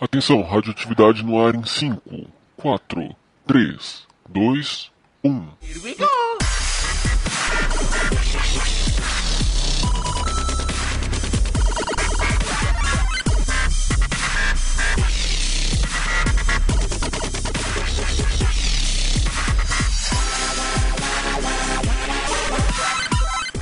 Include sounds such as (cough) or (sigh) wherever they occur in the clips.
Atenção, radioatividade no ar em 5, 4, 3, 2, 1. Here we go!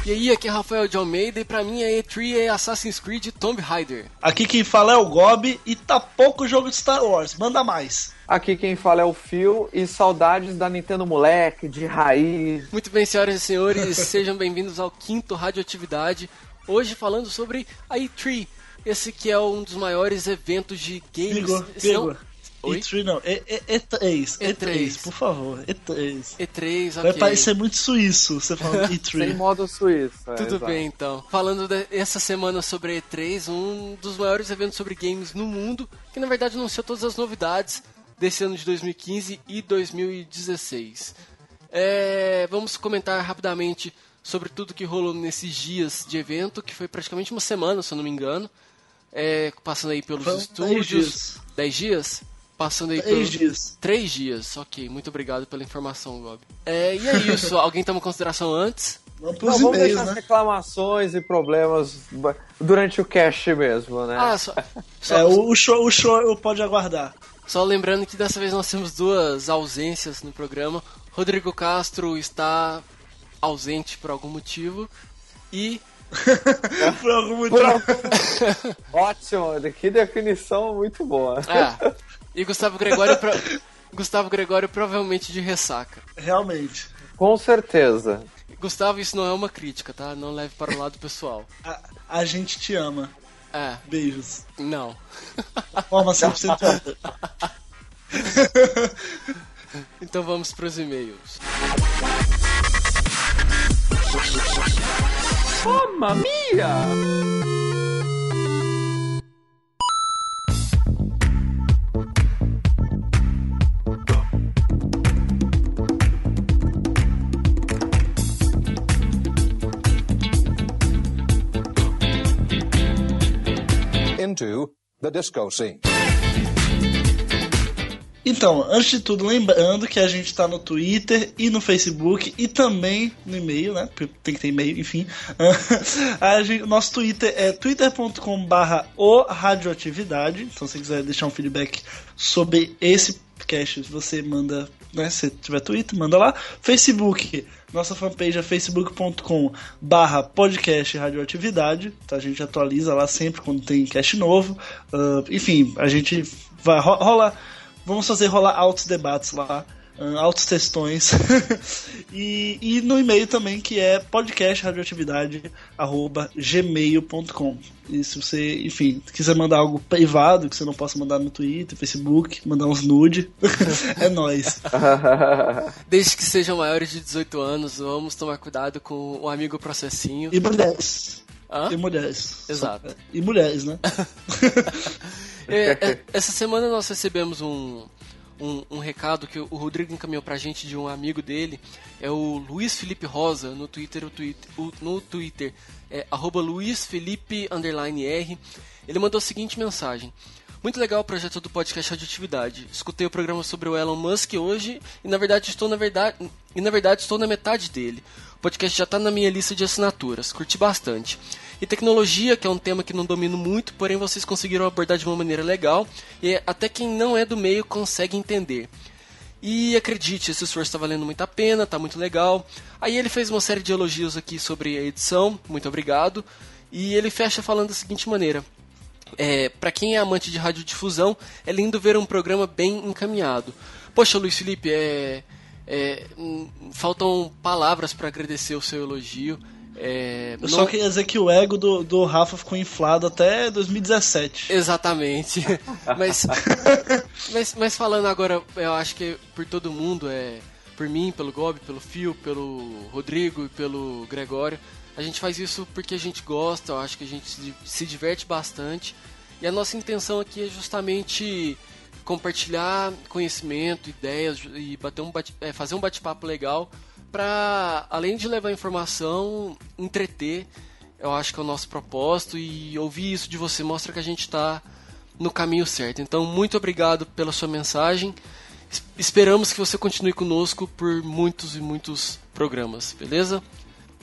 E aí, aqui é Rafael de Almeida e pra mim a E3 é Assassin's Creed Tomb Raider. Aqui quem fala é o Gob e tá pouco jogo de Star Wars, manda mais. Aqui quem fala é o Phil e saudades da Nintendo moleque, de raiz. Muito bem, senhoras e senhores, (laughs) sejam bem-vindos ao quinto Radioatividade. Hoje falando sobre a E3, esse que é um dos maiores eventos de games. Igor, Igor. Oi? E3 não, E, e, E3, E3, E3, por favor, E3. E3, ok. Vai parecer muito suíço você falando (laughs) E3. Sem modo suíço. É, Tudo exato. bem, então. Falando dessa semana sobre E3, um dos maiores eventos sobre games no mundo, que na verdade anunciou todas as novidades desse ano de 2015 e 2016. É, vamos comentar rapidamente sobre tudo que rolou nesses dias de evento, que foi praticamente uma semana, se eu não me engano. É, passando aí pelos Foi estúdios. 10 dias. 10 dias? Passando aí Três por... dias. Três dias, ok. Muito obrigado pela informação, Gob. É, e é isso. (laughs) Alguém tem uma consideração antes? Vamos, Não, vamos deixar né? as reclamações e problemas durante o cast mesmo, né? Ah, só, só... É, o show, o show pode aguardar. Só lembrando que dessa vez nós temos duas ausências no programa. Rodrigo Castro está ausente por algum motivo e (laughs) por algum motivo. (laughs) Ótimo, que definição muito boa. É. E Gustavo Gregório, pro... (laughs) Gustavo Gregório provavelmente de ressaca. Realmente. Com certeza. Gustavo, isso não é uma crítica, tá? Não leve para o lado pessoal. A, a gente te ama. É. Beijos. Não. Forma 100% (laughs) Então vamos para os e-mails. Mamma mia! Into the disco scene. Então, antes de tudo, lembrando que a gente está no Twitter e no Facebook e também no e-mail, né? Tem que ter e-mail, enfim. (laughs) Gente, nosso Twitter é twitter.com/barra o radioatividade. Então, se quiser deixar um feedback sobre esse podcast, você manda, né? Se tiver Twitter, manda lá. Facebook, nossa fanpage é facebook.com barra podcast radioatividade. Então a gente atualiza lá sempre quando tem cast novo. Uh, enfim, a gente vai rola. Vamos fazer rolar altos debates lá altos textões. (laughs) e, e no e-mail também, que é podcastradioatividade.gmail.com. E se você, enfim, quiser mandar algo privado que você não possa mandar no Twitter, Facebook, mandar uns nude, (laughs) é nós. (laughs) Desde que sejam maiores de 18 anos, vamos tomar cuidado com o amigo processinho. E mulheres. Hã? E mulheres. Exato. E mulheres, né? é, é, essa semana nós recebemos um, um, um, recado que o Rodrigo encaminhou pra gente de um amigo dele. É o Luiz Felipe Rosa no Twitter, o Twitter o, no Twitter é arroba Luiz Felipe R. Ele mandou a seguinte mensagem. Muito legal o projeto do podcast Radioatividade. Escutei o programa sobre o Elon Musk hoje e na verdade estou na verdade e na verdade estou na metade dele. O podcast já está na minha lista de assinaturas. Curti bastante. E tecnologia, que é um tema que não domino muito, porém vocês conseguiram abordar de uma maneira legal e até quem não é do meio consegue entender. E acredite, esse esforço está valendo muito a pena, está muito legal. Aí ele fez uma série de elogios aqui sobre a edição, muito obrigado. E ele fecha falando da seguinte maneira: é, para quem é amante de radiodifusão, é lindo ver um programa bem encaminhado. Poxa, Luiz Felipe, é, é, hum, faltam palavras para agradecer o seu elogio. É, eu não... só queria dizer que o ego do, do Rafa ficou inflado até 2017. Exatamente. (laughs) mas, mas, mas falando agora, eu acho que por todo mundo, é, por mim, pelo Gob, pelo Fio, pelo Rodrigo e pelo Gregório, a gente faz isso porque a gente gosta, eu acho que a gente se, diverte bastante. E a nossa intenção aqui é justamente compartilhar conhecimento, ideias e bater um bate, é, fazer um bate-papo legal para além de levar informação, entreter. Eu acho que é o nosso propósito e ouvir isso de você mostra que a gente está no caminho certo. Então, muito obrigado pela sua mensagem. Esperamos que você continue conosco por muitos e muitos programas, beleza?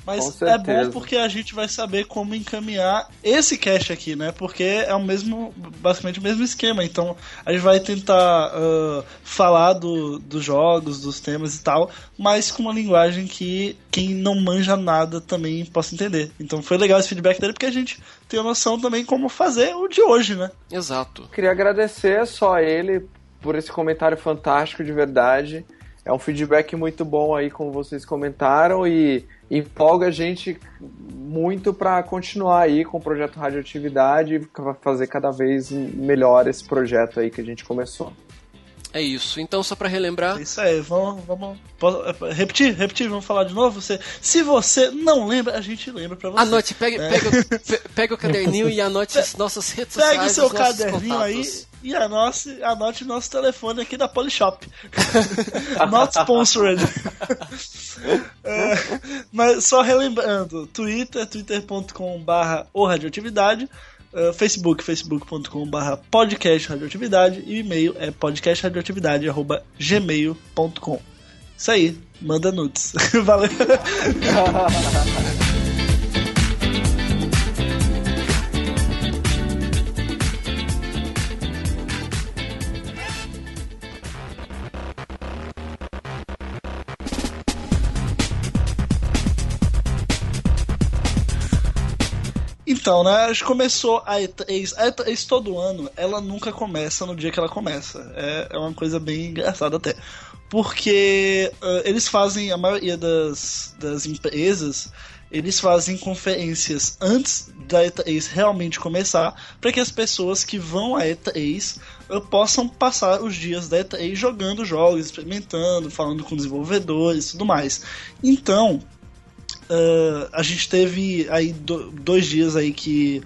Mas é bom porque a gente vai saber como encaminhar esse cache aqui, né? Porque é o mesmo, basicamente o mesmo esquema. Então a gente vai tentar uh, falar do, dos jogos, dos temas e tal, mas com uma linguagem que quem não manja nada também possa entender. Então foi legal esse feedback dele porque a gente tem a noção também como fazer o de hoje, né? Exato. Queria agradecer só a ele por esse comentário fantástico de verdade. É um feedback muito bom aí, como vocês comentaram, e empolga a gente muito para continuar aí com o projeto Radioatividade e fazer cada vez melhor esse projeto aí que a gente começou. É isso. Então, só para relembrar. É isso aí, vamos, vamos repetir, repetir, vamos falar de novo. Você, se você não lembra, a gente lembra para você. Anote, pega, é. pega, pega o caderninho e anote (laughs) as nossas redes pega sociais. Pega o seu caderninho aí e anote, anote nosso telefone aqui da Polishop. (laughs) Not sponsored. (laughs) é, mas só relembrando, Twitter, twitter.com/barra radioatividade. Uh, Facebook, facebook.com.br podcast radioatividade e e-mail é podcastradioatividade.gmail.com. Isso aí, manda nudes. (laughs) Valeu! Então, né? A gente começou a E3. A E3 todo ano, ela nunca começa no dia que ela começa. É, é uma coisa bem engraçada até. Porque uh, eles fazem, a maioria das, das empresas, eles fazem conferências antes da E3 realmente começar, para que as pessoas que vão à E3 uh, possam passar os dias da E3 jogando jogos, experimentando, falando com desenvolvedores e tudo mais. Então, uh, a gente teve aí do, dois dias aí que,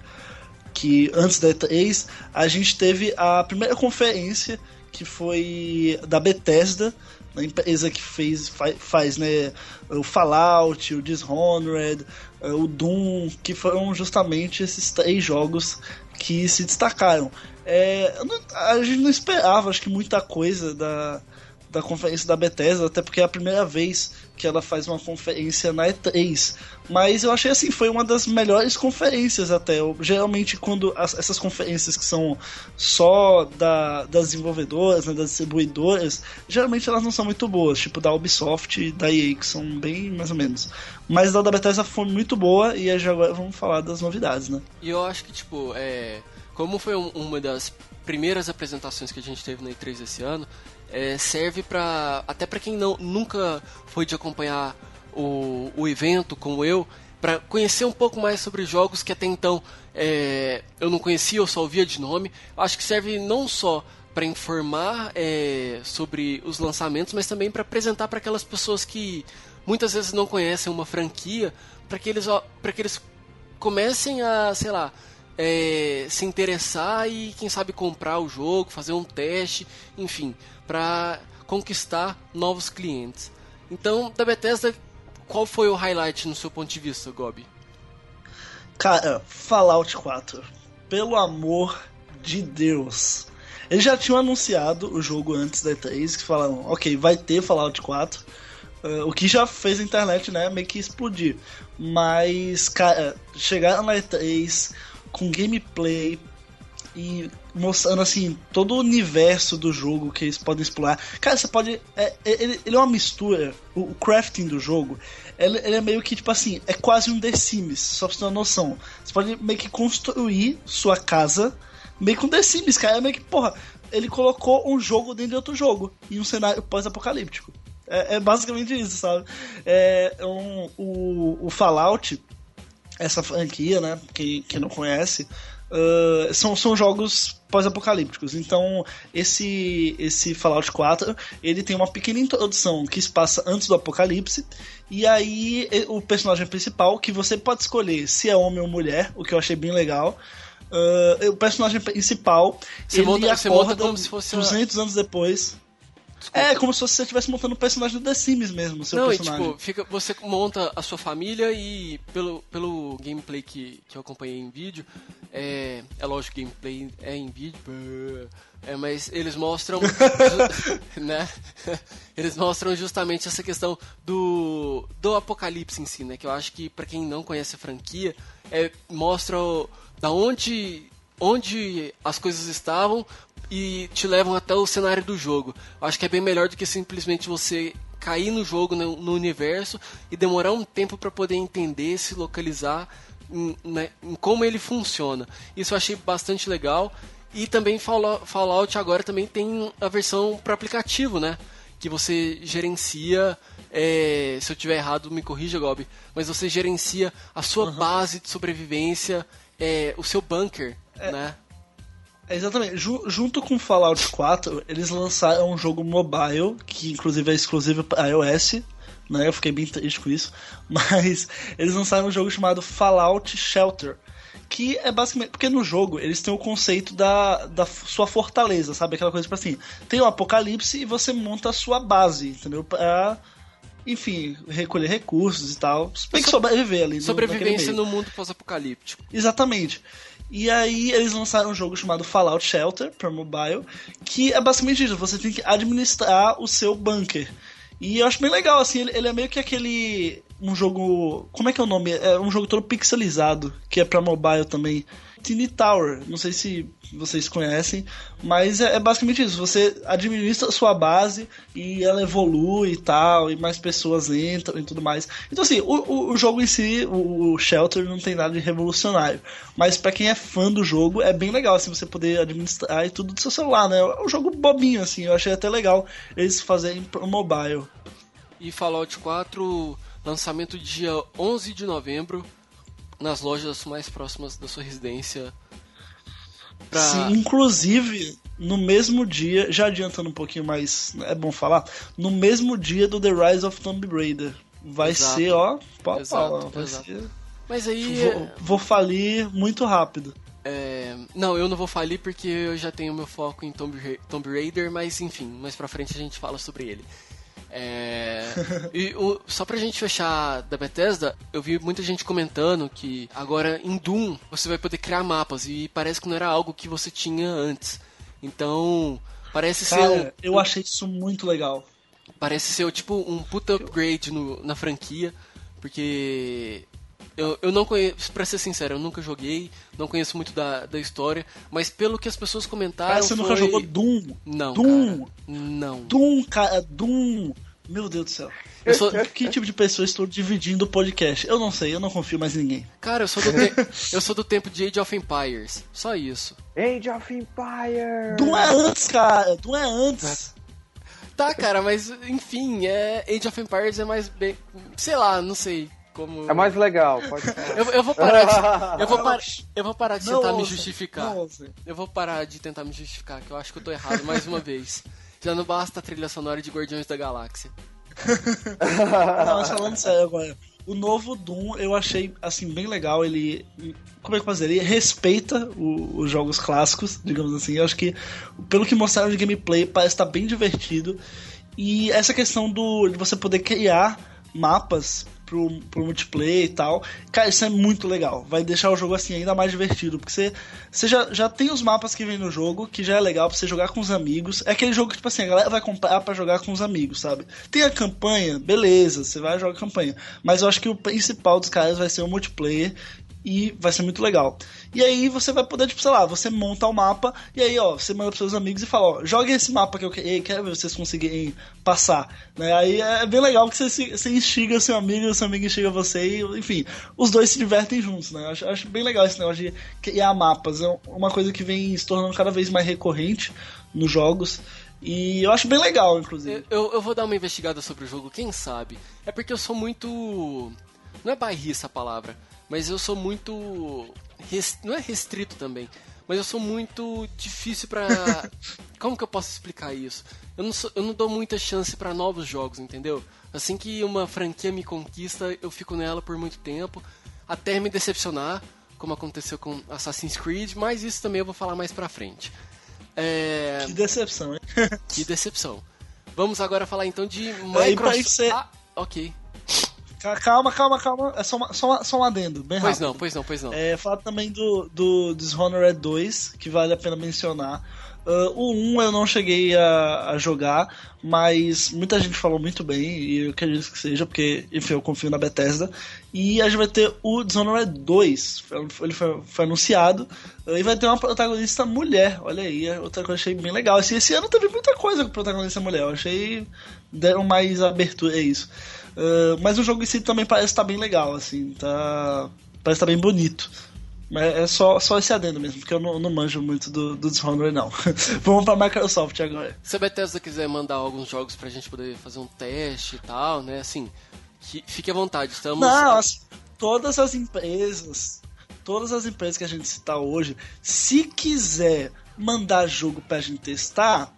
que antes da E3, a gente teve a primeira conferência que foi da Bethesda, a empresa que fez, faz, né, o Fallout, o Dishonored, uh, o Doom, que foram justamente esses três jogos que se destacaram. É, a gente não esperava, acho que muita coisa da, da conferência da Bethesda, até porque é a primeira vez que ela faz uma conferência na E3. Mas eu achei assim, foi uma das melhores conferências até. Eu, geralmente, quando as, essas conferências que são só da, das desenvolvedoras, né, das distribuidoras, geralmente elas não são muito boas, tipo da Ubisoft e da EA, que são bem mais ou menos. Mas a da Bethesda foi muito boa e agora vamos falar das novidades, né? E eu acho que, tipo, é, como foi uma das primeiras apresentações que a gente teve na E3 esse ano, é, serve para até para quem não nunca foi de acompanhar o, o evento como eu para conhecer um pouco mais sobre jogos que até então é, eu não conhecia eu só ouvia de nome. Acho que serve não só para informar é, sobre os lançamentos mas também para apresentar para aquelas pessoas que muitas vezes não conhecem uma franquia para que eles para que eles comecem a sei lá é, se interessar e quem sabe comprar o jogo, fazer um teste, enfim, para conquistar novos clientes. Então, da Bethesda, qual foi o highlight no seu ponto de vista, Gobi? Cara, Fallout 4. Pelo amor de Deus. Eles já tinham anunciado o jogo antes da E3, que falaram, ok, vai ter Fallout 4. Uh, o que já fez a internet, né, meio que explodir. Mas, cara, chegaram na E3 com gameplay, e mostrando assim todo o universo do jogo que eles podem explorar. Cara, você pode. É, é, ele, ele, é uma mistura. O, o crafting do jogo ele, ele, é meio que tipo assim, é quase um The Sims, só pra você ter uma noção. Você pode meio que construir sua casa meio com The Sims, cara. É meio que, porra, ele colocou um jogo dentro de outro jogo em um cenário pós-apocalíptico. É, é, basicamente isso, sabe? É, um, o, o Fallout, essa franquia, né? Quem, quem não conhece, Uh, são, são jogos pós-apocalípticos. Então, esse esse Fallout 4, ele tem uma pequena introdução que se passa antes do apocalipse, e aí o personagem principal, que você pode escolher se é homem ou mulher, o que eu achei bem legal. Uh, o personagem principal, você ele monta, acorda como se fosse 200 anos depois. É, como se você estivesse montando um personagem do The Sims mesmo, seu Não, personagem. e tipo, fica, você monta a sua família e pelo, pelo gameplay que, que eu acompanhei em vídeo, é, é lógico que gameplay é em vídeo, (laughs) é, mas eles mostram, (laughs) né? (laughs) Eles mostram justamente essa questão do, do apocalipse em si, né? Que eu acho que para quem não conhece a franquia, é, mostra o, da onde onde as coisas estavam e te levam até o cenário do jogo. Eu acho que é bem melhor do que simplesmente você cair no jogo, no, no universo e demorar um tempo para poder entender, se localizar em, né, em, como ele funciona. Isso eu achei bastante legal. E também Fallout agora também tem a versão para aplicativo, né? Que você gerencia. É, se eu tiver errado, me corrija, Gob. Mas você gerencia a sua uhum. base de sobrevivência, é, o seu bunker, é, né? É exatamente. junto com Fallout 4, eles lançaram um jogo mobile, que inclusive é exclusivo para iOS, né? Eu fiquei bem triste com isso. (laughs) Mas eles lançaram um jogo chamado Fallout Shelter. Que é basicamente. Porque no jogo eles têm o conceito da, da sua fortaleza, sabe? Aquela coisa tipo assim: tem o um apocalipse e você monta a sua base, entendeu? Pra enfim, recolher recursos e tal. Tem que sobreviver ali. Sobrevivência no, no mundo pós-apocalíptico. Exatamente. E aí eles lançaram um jogo chamado Fallout Shelter para mobile, que é basicamente isso, você tem que administrar o seu bunker. E eu acho bem legal, assim, ele, ele é meio que aquele. Um jogo. Como é que é o nome? É um jogo todo pixelizado, que é para mobile também. Tiny Tower. Não sei se vocês conhecem, mas é, é, basicamente isso. Você administra a sua base e ela evolui e tal, e mais pessoas entram e tudo mais. Então, assim, o, o jogo em si, o, o Shelter, não tem nada de revolucionário. Mas para quem é fã do jogo, é bem legal, assim, você poder administrar e tudo do seu celular, né? É um jogo bobinho, assim. Eu achei até legal eles fazerem pro mobile. E Fallout 4, lançamento dia 11 de novembro nas lojas mais próximas da sua residência. Pra... Sim, inclusive, no mesmo dia, já adiantando um pouquinho mais, é bom falar, no mesmo dia do The Rise of Tomb Raider. Vai exato. ser, ó, pau, exato, pau, exato. ser... Mas aí... Vou, vou falir muito rápido. É... Não, eu não vou falir porque eu já tenho meu foco em Tomb, Tomb Raider, mas enfim, mais pra frente a gente fala sobre ele. É, e o, só pra gente fechar da Bethesda, eu vi muita gente comentando que agora em Doom você vai poder criar mapas e parece que não era algo que você tinha antes. Então, parece Cara, ser. Um, eu achei isso muito legal. Parece ser tipo um puta upgrade no, na franquia, porque eu, eu não conheço, pra ser sincero, eu nunca joguei, não conheço muito da, da história, mas pelo que as pessoas comentaram. Cara, você foi... nunca jogou Doom? Não. Doom! Cara, não. Doom, cara, Doom! Meu Deus do céu. Eu sou... (laughs) que tipo de pessoa estou dividindo o podcast? Eu não sei, eu não confio mais em ninguém. Cara, eu sou do, te... (laughs) eu sou do tempo de Age of Empires. Só isso. Age of Empires! Doom é antes, cara! Doom é antes! Tá, cara, mas enfim, é... Age of Empires é mais bem. Sei lá, não sei como. É mais legal, pode (laughs) eu, eu vou parar de. Eu vou, par... (laughs) eu vou parar de não tentar ouça, me justificar. Eu vou parar de tentar me justificar, que eu acho que eu tô errado mais uma vez. (laughs) Já não basta a trilha sonora de Guardiões da Galáxia. não, falando sério agora. O novo Doom eu achei assim bem legal. Ele. Como é que eu dizer? Ele respeita o, os jogos clássicos, digamos assim. Eu acho que, pelo que mostraram de gameplay, parece estar bem divertido. E essa questão do, de você poder criar mapas pro, pro multiplayer e tal. Cara, isso é muito legal. Vai deixar o jogo assim ainda mais divertido. Porque você, você já, já tem os mapas que vem no jogo, que já é legal pra você jogar com os amigos. É aquele jogo que, tipo assim, a galera vai comprar para jogar com os amigos, sabe? Tem a campanha, beleza, você vai jogar campanha. Mas eu acho que o principal dos caras vai ser o multiplayer e vai ser muito legal. E aí você vai poder, tipo, sei lá, você monta o mapa e aí, ó, você manda pros seus amigos e fala, ó, joga esse mapa que eu quero ver vocês conseguirem passar. Né? Aí é bem legal que você, você instiga seu amigo seu amigo instiga você e, enfim, os dois se divertem juntos, né? Acho, acho bem legal esse negócio de criar mapas. É uma coisa que vem se tornando cada vez mais recorrente nos jogos. E eu acho bem legal, inclusive. Eu, eu vou dar uma investigada sobre o jogo, quem sabe? É porque eu sou muito. Não é bairrista a palavra mas eu sou muito. Não é restrito também, mas eu sou muito difícil para (laughs) Como que eu posso explicar isso? Eu não, sou, eu não dou muita chance para novos jogos, entendeu? Assim que uma franquia me conquista, eu fico nela por muito tempo, até me decepcionar, como aconteceu com Assassin's Creed, mas isso também eu vou falar mais pra frente. É... Que decepção, hein? (laughs) que decepção. Vamos agora falar então de Microsoft. Ser... Ah, ok. Calma, calma, calma. É só, uma, só, uma, só um adendo, bem pois rápido. não, pois não, pois não. É, falar também do, do Dishonored 2, que vale a pena mencionar. Uh, o 1 eu não cheguei a, a, jogar, mas muita gente falou muito bem, e eu acredito que seja, porque, enfim, eu confio na Bethesda. E a gente vai ter o Dishonored 2, ele foi, foi anunciado, uh, e vai ter uma protagonista mulher, olha aí, é outra coisa que eu achei bem legal. Esse, esse ano teve muita coisa com protagonista mulher, eu achei deram mais abertura, é isso. Uh, mas o jogo em si também parece estar tá bem legal, assim, tá. Parece estar tá bem bonito. Mas é só, só esse adendo mesmo, porque eu não, não manjo muito do, do Dishonored, não. (laughs) Vamos pra Microsoft agora. Se a Bethesda quiser mandar alguns jogos pra gente poder fazer um teste e tal, né, assim, fique à vontade, estamos... Não, as, todas as empresas, todas as empresas que a gente citar hoje, se quiser mandar jogo pra gente testar,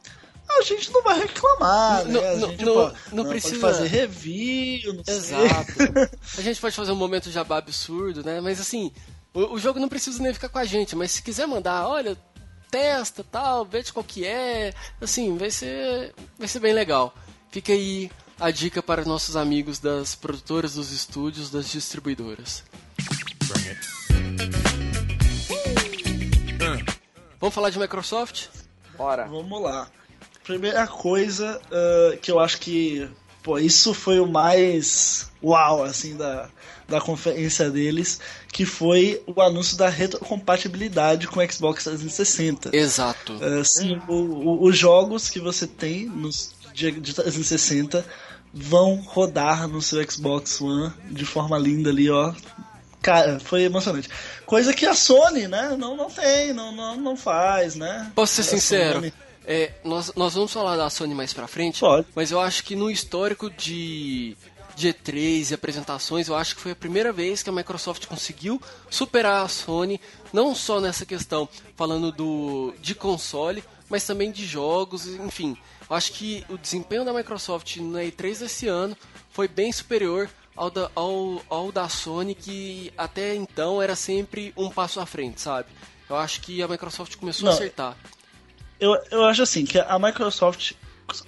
a gente não vai reclamar, né? A gente não, pode, não, precisa pode fazer review, não Exato. (laughs) a gente pode fazer um momento jabá absurdo, né? Mas assim, o, o, jogo não precisa nem ficar com a gente, mas se quiser mandar, olha, testa, tal, veja qual que é, assim, vai ser vai ser bem legal. Fica aí a dica para nossos amigos das produtoras, dos estúdios, das distribuidoras. Vamos falar de Microsoft? Bora. Vamos lá. Primeira coisa uh, que eu acho que, pô, isso foi o mais uau, assim, da, da conferência deles, que foi o anúncio da retrocompatibilidade com o Xbox 360. Exato. Uh, sim, o, o, os jogos que você tem nos de, de 360 vão rodar no seu Xbox One de forma linda ali, ó. Cara, foi emocionante. Coisa que a Sony, né, não, não tem, não, não, não faz, né? Posso ser a sincero? Sony... É, nós, nós vamos falar da Sony mais pra frente, Pode. mas eu acho que no histórico de, de E3 e apresentações, eu acho que foi a primeira vez que a Microsoft conseguiu superar a Sony, não só nessa questão, falando do, de console, mas também de jogos, enfim. Eu acho que o desempenho da Microsoft na E3 desse ano foi bem superior ao da, ao, ao da Sony, que até então era sempre um passo à frente, sabe? Eu acho que a Microsoft começou não. a acertar eu, eu acho assim, que a Microsoft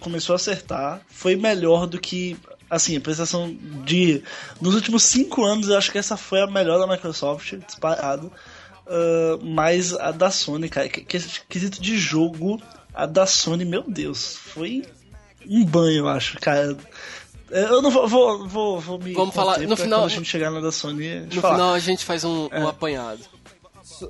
começou a acertar, foi melhor do que. Assim, a prestação de. Nos últimos cinco anos, eu acho que essa foi a melhor da Microsoft, disparado. Uh, mas a da Sony, cara, que, que, quesito de jogo, a da Sony, meu Deus, foi um banho, eu acho, cara. Eu não vou, vou, vou, vou me. Vamos falar. No final. Quando a gente chegar na da Sony. No falar. final a gente faz um, é. um apanhado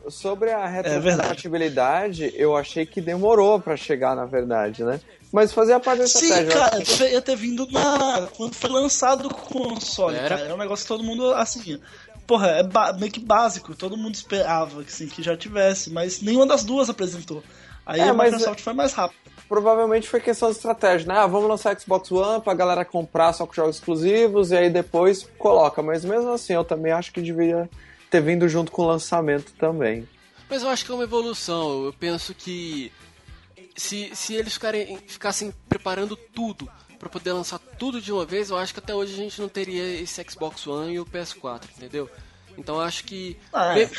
sobre a é retrocompatibilidade, é eu achei que demorou para chegar, na verdade, né? Mas fazia parte da Sim, estratégia. Sim, cara, ia ter vindo na... quando foi lançado o console, Era? cara. É um negócio que todo mundo, assim... Porra, é meio que básico, todo mundo esperava assim, que já tivesse, mas nenhuma das duas apresentou. Aí é, a Microsoft foi mais rápido. Provavelmente foi questão de estratégia, né? Ah, vamos lançar Xbox One pra galera comprar só com jogos exclusivos e aí depois coloca. Mas mesmo assim, eu também acho que deveria ter vindo junto com o lançamento também. Mas eu acho que é uma evolução. Eu penso que se, se eles ficarem, ficassem preparando tudo para poder lançar tudo de uma vez, eu acho que até hoje a gente não teria esse Xbox One e o PS4, entendeu? Então eu acho que. Ah, veio...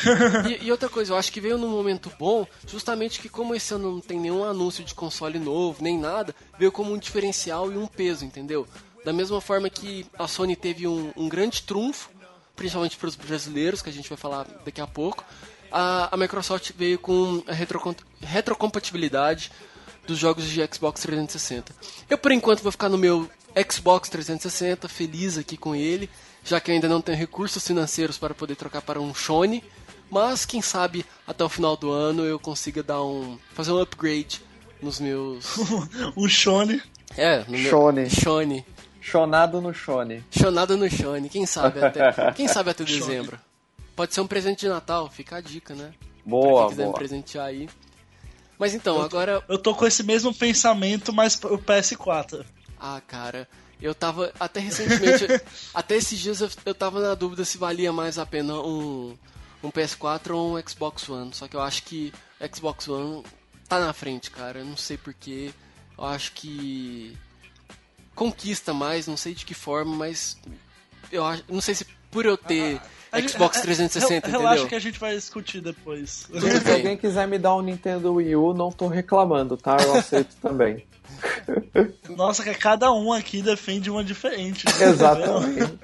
e, e, outra coisa, eu acho que veio num momento bom, justamente que como esse ano não tem nenhum anúncio de console novo, nem nada, veio como um diferencial e um peso, entendeu? Da mesma forma que a Sony teve um, um grande trunfo principalmente para os brasileiros, que a gente vai falar daqui a pouco, a, a Microsoft veio com a retro, retrocompatibilidade dos jogos de Xbox 360. Eu, por enquanto, vou ficar no meu Xbox 360, feliz aqui com ele, já que eu ainda não tenho recursos financeiros para poder trocar para um Sony, mas quem sabe até o final do ano eu consiga dar um fazer um upgrade nos meus (laughs) um Sony. É, no meu Sony. Chonado no Shone. Chonado no Shone, quem sabe até, (laughs) quem sabe até dezembro. Pode ser um presente de Natal, fica a dica, né? Boa, pra quem quiser boa. me presentear aí. Mas então, eu, agora. Eu tô com esse mesmo pensamento, mas o PS4. Ah, cara, eu tava. Até recentemente. (laughs) até esses dias eu, eu tava na dúvida se valia mais a pena um, um PS4 ou um Xbox One. Só que eu acho que Xbox One tá na frente, cara. Eu não sei porquê. Eu acho que conquista mais, não sei de que forma, mas eu acho, não sei se por eu ter ah, Xbox 360, re, entendeu? Relaxa que a gente vai discutir depois. Se alguém quiser me dar um Nintendo Wii U, não tô reclamando, tá? Eu aceito também. (laughs) Nossa, que cada um aqui defende uma diferente. Né? Exatamente.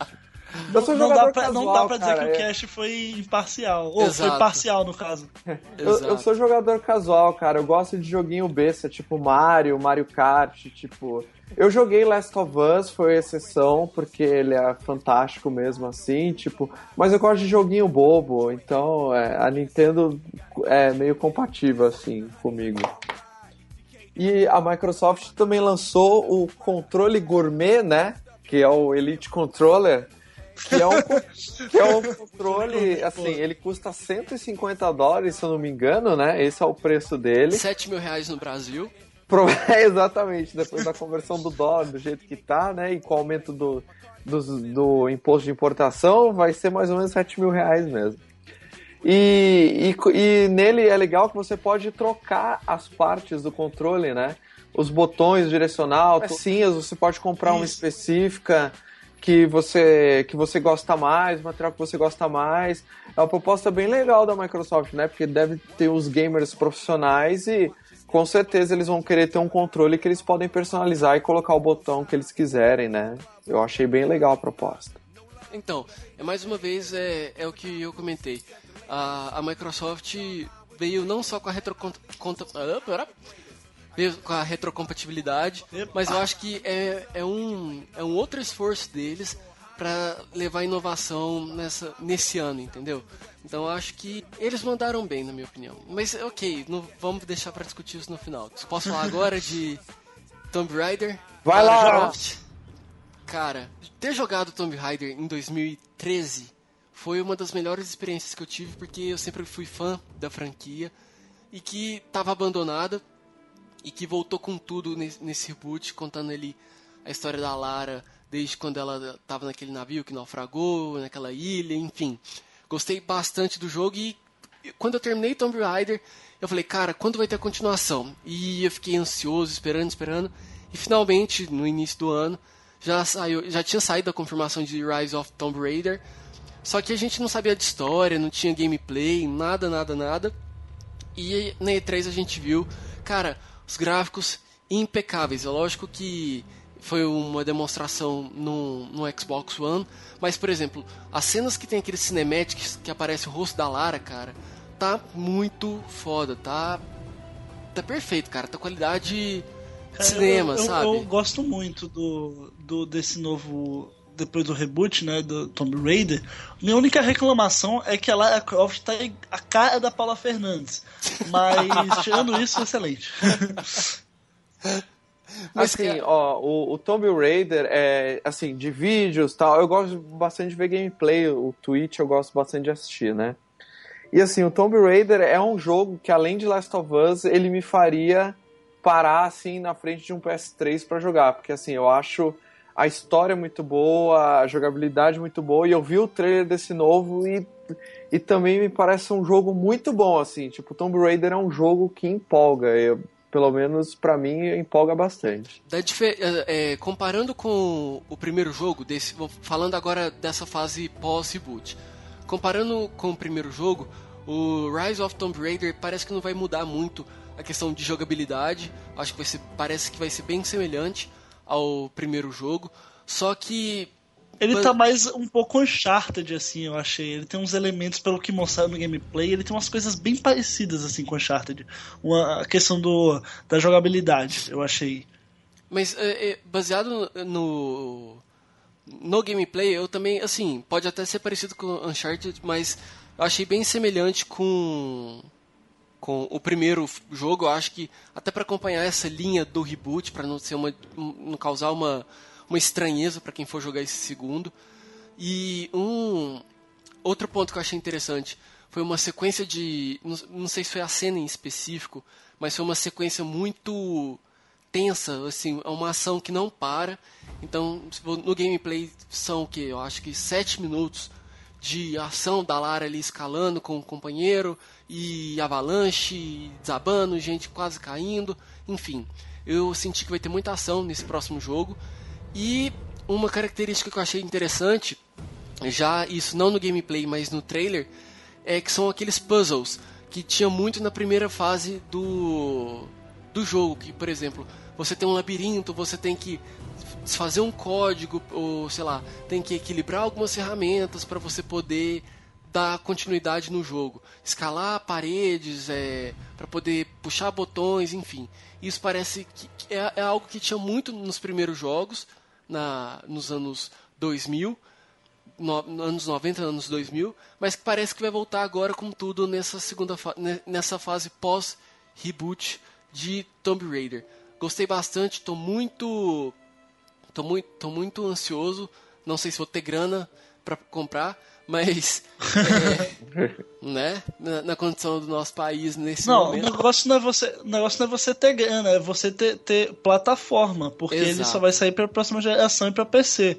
Eu não, dá pra, casual, não dá pra dizer cara, que o Cash foi imparcial. Ou Exato. foi parcial, no caso. Eu, eu, sou jogador casual, cara. Eu gosto de joguinho besta, tipo Mario, Mario Kart, tipo. Eu joguei Last of Us, foi exceção, porque ele é fantástico mesmo assim, tipo. Mas eu gosto de joguinho bobo, então é, a Nintendo é meio compatível assim comigo. E a Microsoft também lançou o controle gourmet, né? Que é o Elite Controller que é um, (laughs) que é um controle, assim, ele custa 150 dólares, se eu não me engano, né? Esse é o preço dele. 7 mil reais no Brasil. É, (laughs) exatamente, depois da conversão do dólar, do jeito que tá, né? E com o aumento do, do, do imposto de importação, vai ser mais ou menos 7 mil reais mesmo. E, e, e, nele é legal que você pode trocar as partes do controle, né? Os botões direcional, sim, você pode comprar Isso. uma específica que você que você gosta mais, material que você gosta mais. É uma proposta bem legal da Microsoft, né? Porque deve ter os gamers profissionais e com certeza eles vão querer ter um controle que eles podem personalizar e colocar o botão que eles quiserem, né? Eu achei bem legal a proposta. Então, é mais uma vez é, é o que eu comentei. A, a Microsoft veio não só com a retroconta, com a retrocompatibilidade, mas eu acho que é, é, um, é um outro esforço deles para levar inovação nessa, nesse ano, entendeu? Então acho que eles mandaram bem, na minha opinião. Mas ok, não, vamos deixar para discutir isso no final. Posso falar (laughs) agora de Tomb Raider? Vai lá! Cara, ter jogado Tomb Raider em 2013 foi uma das melhores experiências que eu tive porque eu sempre fui fã da franquia e que estava abandonada e que voltou com tudo nesse reboot, contando ali a história da Lara desde quando ela estava naquele navio que naufragou, naquela ilha, enfim. Gostei bastante do jogo e quando eu terminei Tomb Raider, eu falei, cara, quando vai ter a continuação? E eu fiquei ansioso, esperando, esperando. E finalmente, no início do ano, já saiu, já tinha saído a confirmação de Rise of Tomb Raider. Só que a gente não sabia de história, não tinha gameplay, nada, nada, nada. E na E3 a gente viu, cara, os gráficos impecáveis. É lógico que foi uma demonstração no, no Xbox One, mas por exemplo, as cenas que tem aqueles cinematics que aparece o rosto da Lara, cara, tá muito foda, tá tá perfeito, cara, tá qualidade cara, cinema, eu, eu, sabe? Eu gosto muito do, do desse novo depois do reboot, né, do Tomb Raider, minha única reclamação é que a Lara Croft tá a cara da Paula Fernandes. Mas, (laughs) tirando isso, excelente. (laughs) (laughs) Mas assim, ó, o, o Tomb Raider é assim, de vídeos tal, eu gosto bastante de ver gameplay, o Twitch eu gosto bastante de assistir, né? E assim, o Tomb Raider é um jogo que além de Last of Us, ele me faria parar assim na frente de um PS3 para jogar, porque assim, eu acho a história muito boa, a jogabilidade muito boa, e eu vi o trailer desse novo e, e também me parece um jogo muito bom, assim, tipo, Tomb Raider é um jogo que empolga, eu, pelo menos para mim empolga bastante. É, comparando com o primeiro jogo, desse, falando agora dessa fase pós-reboot, comparando com o primeiro jogo, o Rise of Tomb Raider parece que não vai mudar muito a questão de jogabilidade, acho que vai ser, parece que vai ser bem semelhante, ao primeiro jogo. Só que. Ele tá mais um pouco Uncharted, assim, eu achei. Ele tem uns elementos, pelo que mostraram no gameplay, ele tem umas coisas bem parecidas, assim, com Uncharted. Uma, a questão do, da jogabilidade, eu achei. Mas, é, é, baseado no, no gameplay, eu também, assim, pode até ser parecido com Uncharted, mas eu achei bem semelhante com com o primeiro jogo, eu acho que até para acompanhar essa linha do reboot, para não ser uma não causar uma uma estranheza para quem for jogar esse segundo. E um outro ponto que eu achei interessante foi uma sequência de não, sei se foi a cena em específico, mas foi uma sequência muito tensa, assim, é uma ação que não para. Então, no gameplay são o que? Eu acho que sete minutos de ação da Lara ali escalando com o companheiro e avalanche, desabando, gente quase caindo, enfim. Eu senti que vai ter muita ação nesse próximo jogo. E uma característica que eu achei interessante, já isso não no gameplay, mas no trailer, é que são aqueles puzzles que tinha muito na primeira fase do do jogo, que por exemplo, você tem um labirinto, você tem que desfazer um código, ou sei lá, tem que equilibrar algumas ferramentas para você poder dar continuidade no jogo. Escalar paredes, é, para poder puxar botões, enfim. Isso parece que é, é, algo que tinha muito nos primeiros jogos, na, nos anos 2000, no, anos 90, anos 2000, mas que parece que vai voltar agora com tudo nessa segunda fa nessa fase pós-reboot de Tomb Raider. Gostei bastante, estou muito Tô muito, tô muito ansioso. Não sei se vou ter grana para comprar, mas (laughs) é, né, na, na, condição do nosso país nesse não, momento. Não, o negócio não é você, o negócio não é você ter grana, é você ter, ter plataforma, porque Exato. ele só vai sair para a próxima geração e para PC.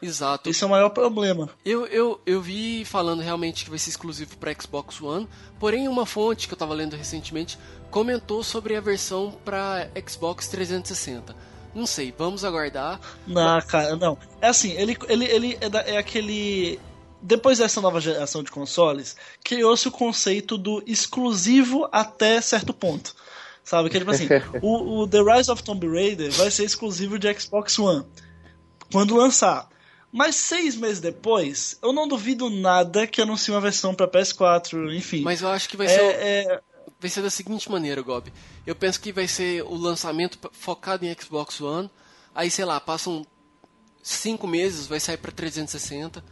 Exato. Esse é o maior problema. Eu, eu, eu vi falando realmente que vai ser exclusivo para Xbox One, porém uma fonte que eu estava lendo recentemente comentou sobre a versão para Xbox 360. Não sei, vamos aguardar. Não, cara, não. É assim, ele, ele, ele é, da, é aquele. Depois dessa nova geração de consoles, criou-se o conceito do exclusivo até certo ponto. Sabe? Que tipo assim, (laughs) o, o The Rise of Tomb Raider vai ser exclusivo de Xbox One. Quando lançar. Mas seis meses depois, eu não duvido nada que anuncie uma versão para PS4, enfim. Mas eu acho que vai é, ser. É, vai ser da seguinte maneira, Gob. Eu penso que vai ser o lançamento focado em Xbox One. Aí, sei lá, passam cinco meses, vai sair para 360.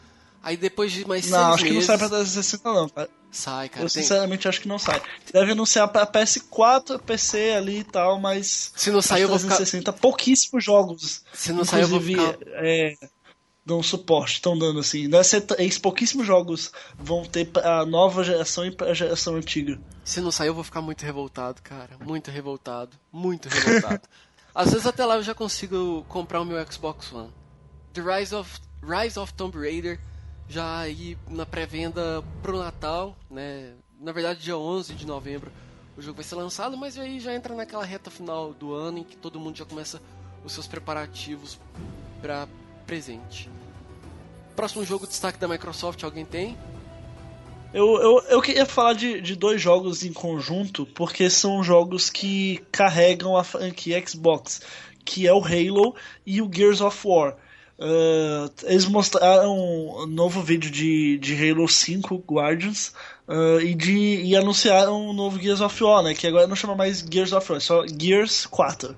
Aí depois de mais não, seis acho meses... que não sai pra 360 não, cara. Sai, cara. Eu tem... sinceramente acho que não sai. Deve anunciar pra PS4, PC ali e tal, mas... Se não sair eu vou ficar... pouquíssimos jogos. Se não sair eu vou ficar... É, dão suporte, estão dando assim. É três, pouquíssimos jogos vão ter a nova geração e a geração antiga. Se não sair, eu vou ficar muito revoltado, cara. Muito revoltado. Muito revoltado. (laughs) Às vezes até lá eu já consigo comprar o meu Xbox One. The Rise of, Rise of Tomb Raider já aí na pré-venda pro Natal, né? Na verdade, dia 11 de novembro o jogo vai ser lançado, mas aí já entra naquela reta final do ano em que todo mundo já começa os seus preparativos para presente. Próximo jogo de destaque da Microsoft, alguém tem? Eu, eu, eu queria falar de, de dois jogos em conjunto, porque são jogos que carregam a franquia Xbox, que é o Halo e o Gears of War. Uh, eles mostraram um novo vídeo de, de Halo 5 Guardians uh, e, de, e anunciaram um novo Gears of War, né, que agora não chama mais Gears of War, é só Gears 4.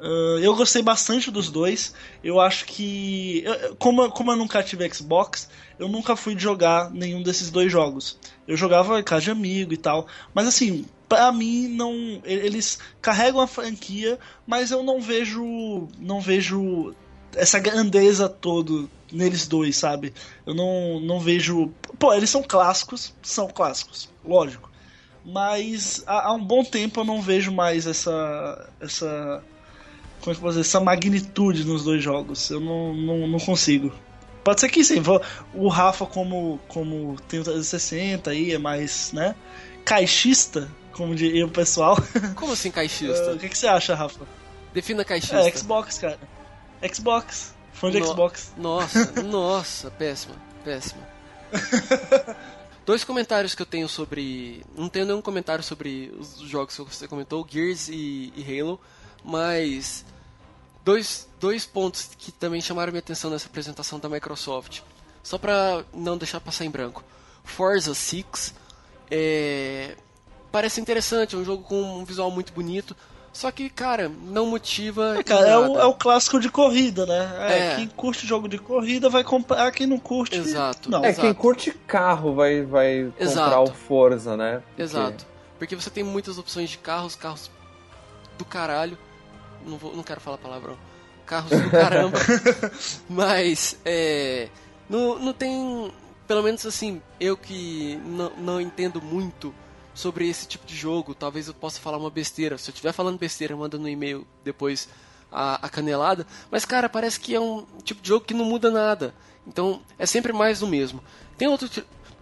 Uh, eu gostei bastante dos dois. Eu acho que. Eu, como, como eu nunca tive Xbox, eu nunca fui jogar nenhum desses dois jogos. Eu jogava em casa de amigo e tal. Mas assim, pra mim, não. Eles carregam a franquia, mas eu não vejo. Não vejo essa grandeza toda neles dois, sabe? Eu não, não vejo. Pô, eles são clássicos, são clássicos, lógico. Mas há, há um bom tempo eu não vejo mais essa. essa como é que eu dizer, essa magnitude nos dois jogos. Eu não, não, não consigo. Pode ser que sim, o Rafa como, como tem o 360 aí, é mais, né, caixista, como diria o pessoal. Como assim caixista? (laughs) O que, que, você acha, Rafa? Defina caixista. É, Xbox, cara. Xbox. Fã de no... Xbox. Nossa, (laughs) nossa, péssima, péssima. (laughs) Dois comentários que eu tenho sobre... Não tenho nenhum comentário sobre os jogos que você comentou, Gears e, e Halo, mas dois, dois pontos que também chamaram minha atenção nessa apresentação da Microsoft. Só para não deixar passar em branco. Forza 6 é, parece interessante, é um jogo com um visual muito bonito. Só que, cara, não motiva. É, cara, é o, é o, clássico de corrida, né? É, é, Quem curte jogo de corrida vai comprar, quem não curte. Exato. Não. É, exato. quem curte carro vai, vai comprar o Forza, né? Porque... Exato. Porque você tem muitas opções de carros, carros do caralho. Não, vou, não quero falar palavrão. Carros do caramba. (laughs) Mas, é. Não, não tem. Pelo menos assim, eu que não, não entendo muito sobre esse tipo de jogo, talvez eu possa falar uma besteira. Se eu estiver falando besteira, manda no e-mail depois a, a, canelada. Mas, cara, parece que é um tipo de jogo que não muda nada. Então, é sempre mais do mesmo. Tem outro,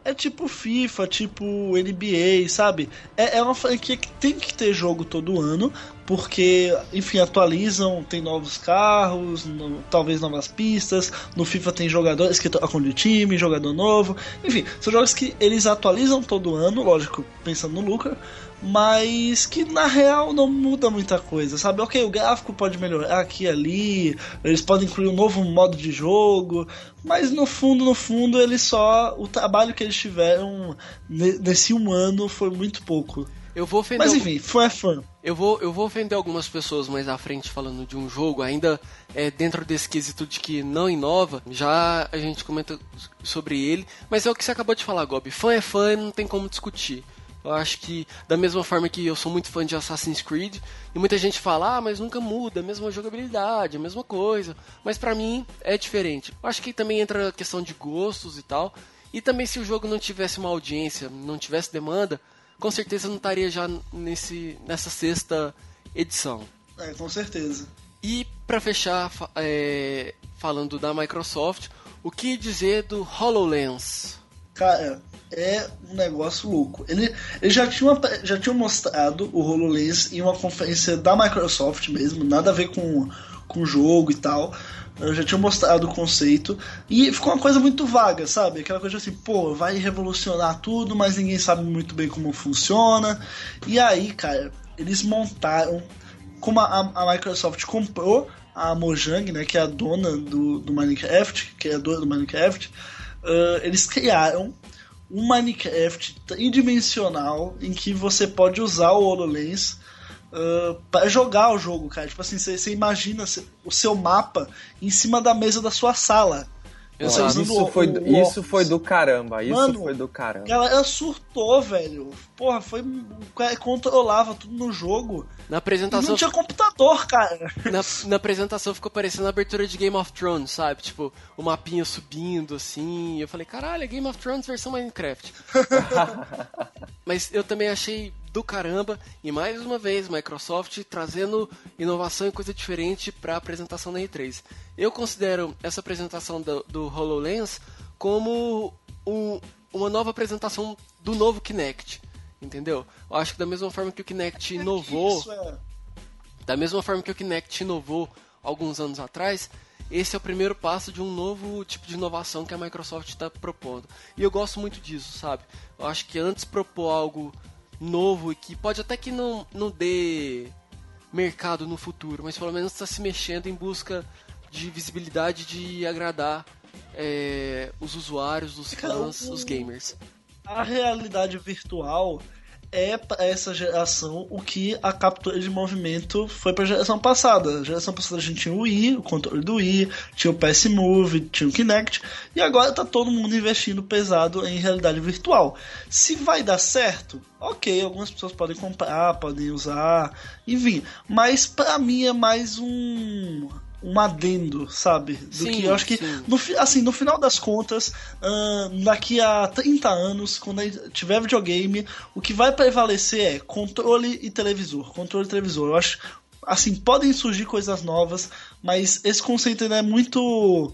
é tipo FIFA, tipo NBA, sabe? É, é uma franquia que tem que ter jogo todo ano, porque, enfim, atualizam, tem novos carros, no, talvez novas pistas. No FIFA tem jogadores que trocam de time, jogador novo. Enfim, são jogos que eles atualizam todo ano, lógico, pensando no lucro, mas que na real não muda muita coisa, sabe? Ok, o gráfico pode melhorar aqui e ali, eles podem incluir um novo modo de jogo, mas no fundo, no fundo, eles só. O trabalho que eles tiveram nesse um ano foi muito pouco. Eu vou ofender. Mas enfim, fã é fã. Eu vou, eu vou ofender algumas pessoas mais à frente falando de um jogo, ainda é, dentro desse quesito de que não inova. Já a gente comenta sobre ele, mas é o que você acabou de falar, Gob. Fã é fã, não tem como discutir. Eu acho que, da mesma forma que eu sou muito fã de Assassin's Creed, e muita gente fala, ah, mas nunca muda, a mesma jogabilidade, a mesma coisa. Mas para mim é diferente. Eu acho que também entra a questão de gostos e tal. E também se o jogo não tivesse uma audiência, não tivesse demanda, com certeza não estaria já nesse, nessa sexta edição. É, com certeza. E para fechar, é, falando da Microsoft, o que dizer do HoloLens? Cara, é um negócio louco. Ele, ele já, tinha, já tinha mostrado o HoloLens em uma conferência da Microsoft mesmo, nada a ver com, com jogo e tal. Eu já tinha mostrado o conceito e ficou uma coisa muito vaga, sabe? Aquela coisa assim, pô, vai revolucionar tudo, mas ninguém sabe muito bem como funciona. E aí, cara, eles montaram, como a, a Microsoft comprou a Mojang, né, que é a dona do, do Minecraft, criadora do Minecraft, uh, eles criaram um Minecraft tridimensional em que você pode usar o HoloLens uh, para jogar o jogo, cara. Tipo assim, você imagina o seu mapa em cima da mesa da sua sala. Nossa, isso, foi, o, isso foi do caramba, isso Mano, foi do caramba. Ela surtou, velho. Porra, foi. Controlava tudo no jogo. Na apresentação. não tinha computador, cara. Na, na, apresentação ficou parecendo a abertura de Game of Thrones, sabe? Tipo, o mapinha subindo assim. Eu falei, caralho, é Game of Thrones versão Minecraft. (laughs) Mas eu também achei do caramba. E mais uma vez, Microsoft trazendo inovação e coisa diferente para a apresentação da E3. Eu considero essa apresentação do, do HoloLens como um, uma nova apresentação do novo Kinect. Entendeu? Eu acho que da mesma forma que o Kinect inovou. É. Da mesma forma que o Kinect inovou alguns anos atrás, esse é o primeiro passo de um novo tipo de inovação que a Microsoft está propondo. E eu gosto muito disso, sabe? Eu acho que antes propor algo novo e que pode até que não, não dê mercado no futuro, mas pelo menos está se mexendo em busca de visibilidade de agradar é, os usuários, os fãs, os gamers. A realidade virtual é para essa geração o que a captura de movimento foi para a geração passada. A geração passada a gente tinha o Wii, o controle do Wii, tinha o PS Move, tinha o Kinect, e agora tá todo mundo investindo pesado em realidade virtual. Se vai dar certo, ok, algumas pessoas podem comprar, podem usar, enfim, mas para mim é mais um um adendo, sabe? Do sim, que eu acho que, no, assim, no final das contas, daqui a 30 anos, quando tiver videogame, o que vai prevalecer é controle e televisor. Controle e televisor. Eu acho, assim, podem surgir coisas novas, mas esse conceito ainda é muito.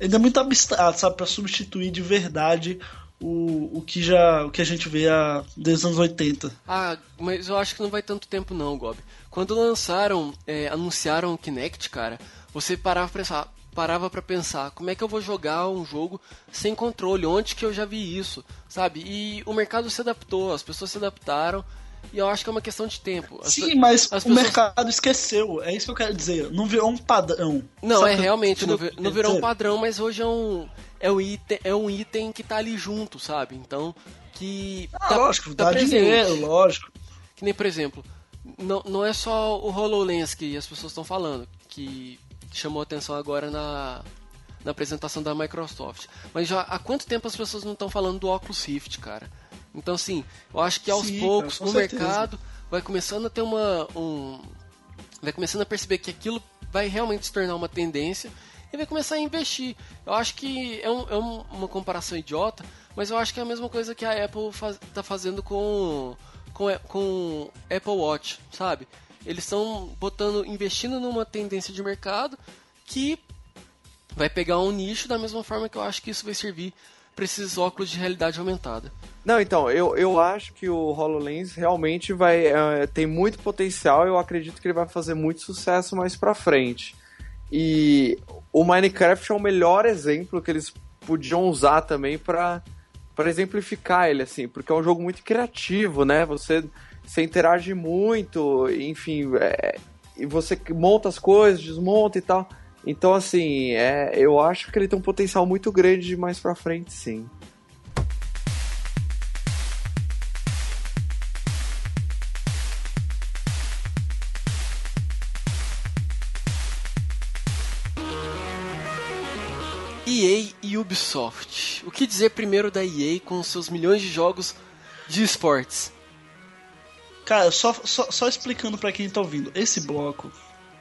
Ainda é muito abstrato, sabe? Pra substituir de verdade o, o que já o que a gente vê há, desde os anos 80. Ah, mas eu acho que não vai tanto tempo não, Gob. Quando lançaram, é, anunciaram o Kinect, cara, você parava pra pensar, parava para pensar como é que eu vou jogar um jogo sem controle, onde que eu já vi isso, sabe? E o mercado se adaptou, as pessoas se adaptaram. E eu acho que é uma questão de tempo. As Sim, mas o pessoas... mercado esqueceu. É isso que eu quero dizer. Não virou um padrão. Não, é realmente, não, não virou um padrão, mas hoje é um, é um item, é um item que tá ali junto, sabe? Então, que. Ah, tá, lógico, tá dá presente. dinheiro, lógico. Que nem, por exemplo, não, não é só o HoloLens que as pessoas estão falando, que chamou atenção agora na, na apresentação da Microsoft. Mas já há quanto tempo as pessoas não estão falando do Oculus Rift, cara? Então, assim, eu acho que aos Sim, poucos no certeza. mercado vai começando a ter uma. Um, vai começando a perceber que aquilo vai realmente se tornar uma tendência e vai começar a investir. Eu acho que é, um, é uma comparação idiota, mas eu acho que é a mesma coisa que a Apple está faz, fazendo com, com, com Apple Watch, sabe? Eles estão botando, investindo numa tendência de mercado que vai pegar um nicho da mesma forma que eu acho que isso vai servir para esses óculos de realidade aumentada. Não, então, eu, eu acho que o HoloLens realmente vai é, tem muito potencial eu acredito que ele vai fazer muito sucesso mais pra frente. E o Minecraft é o melhor exemplo que eles podiam usar também para para exemplificar ele, assim, porque é um jogo muito criativo, né? Você você interage muito, enfim, é, e você monta as coisas, desmonta e tal. Então, assim, é, eu acho que ele tem um potencial muito grande mais pra frente, sim. EA e Ubisoft. O que dizer primeiro da EA com seus milhões de jogos de esportes? Cara, só, só, só explicando para quem tá ouvindo, esse bloco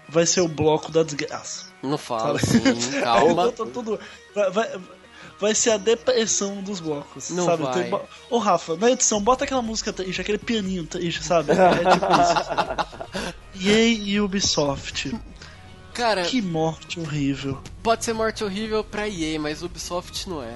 vai ser o bloco da desgraça. Não fala assim, (laughs) calma. tudo, vai, vai, vai, ser a depressão dos blocos, Não sabe? vai. Tem, ô Rafa, na edição, bota aquela música triste, aquele pianinho triste, sabe? É tipo isso. EA (laughs) e Ubisoft. Cara, que morte horrível. Pode ser morte horrível pra EA, mas Ubisoft não é.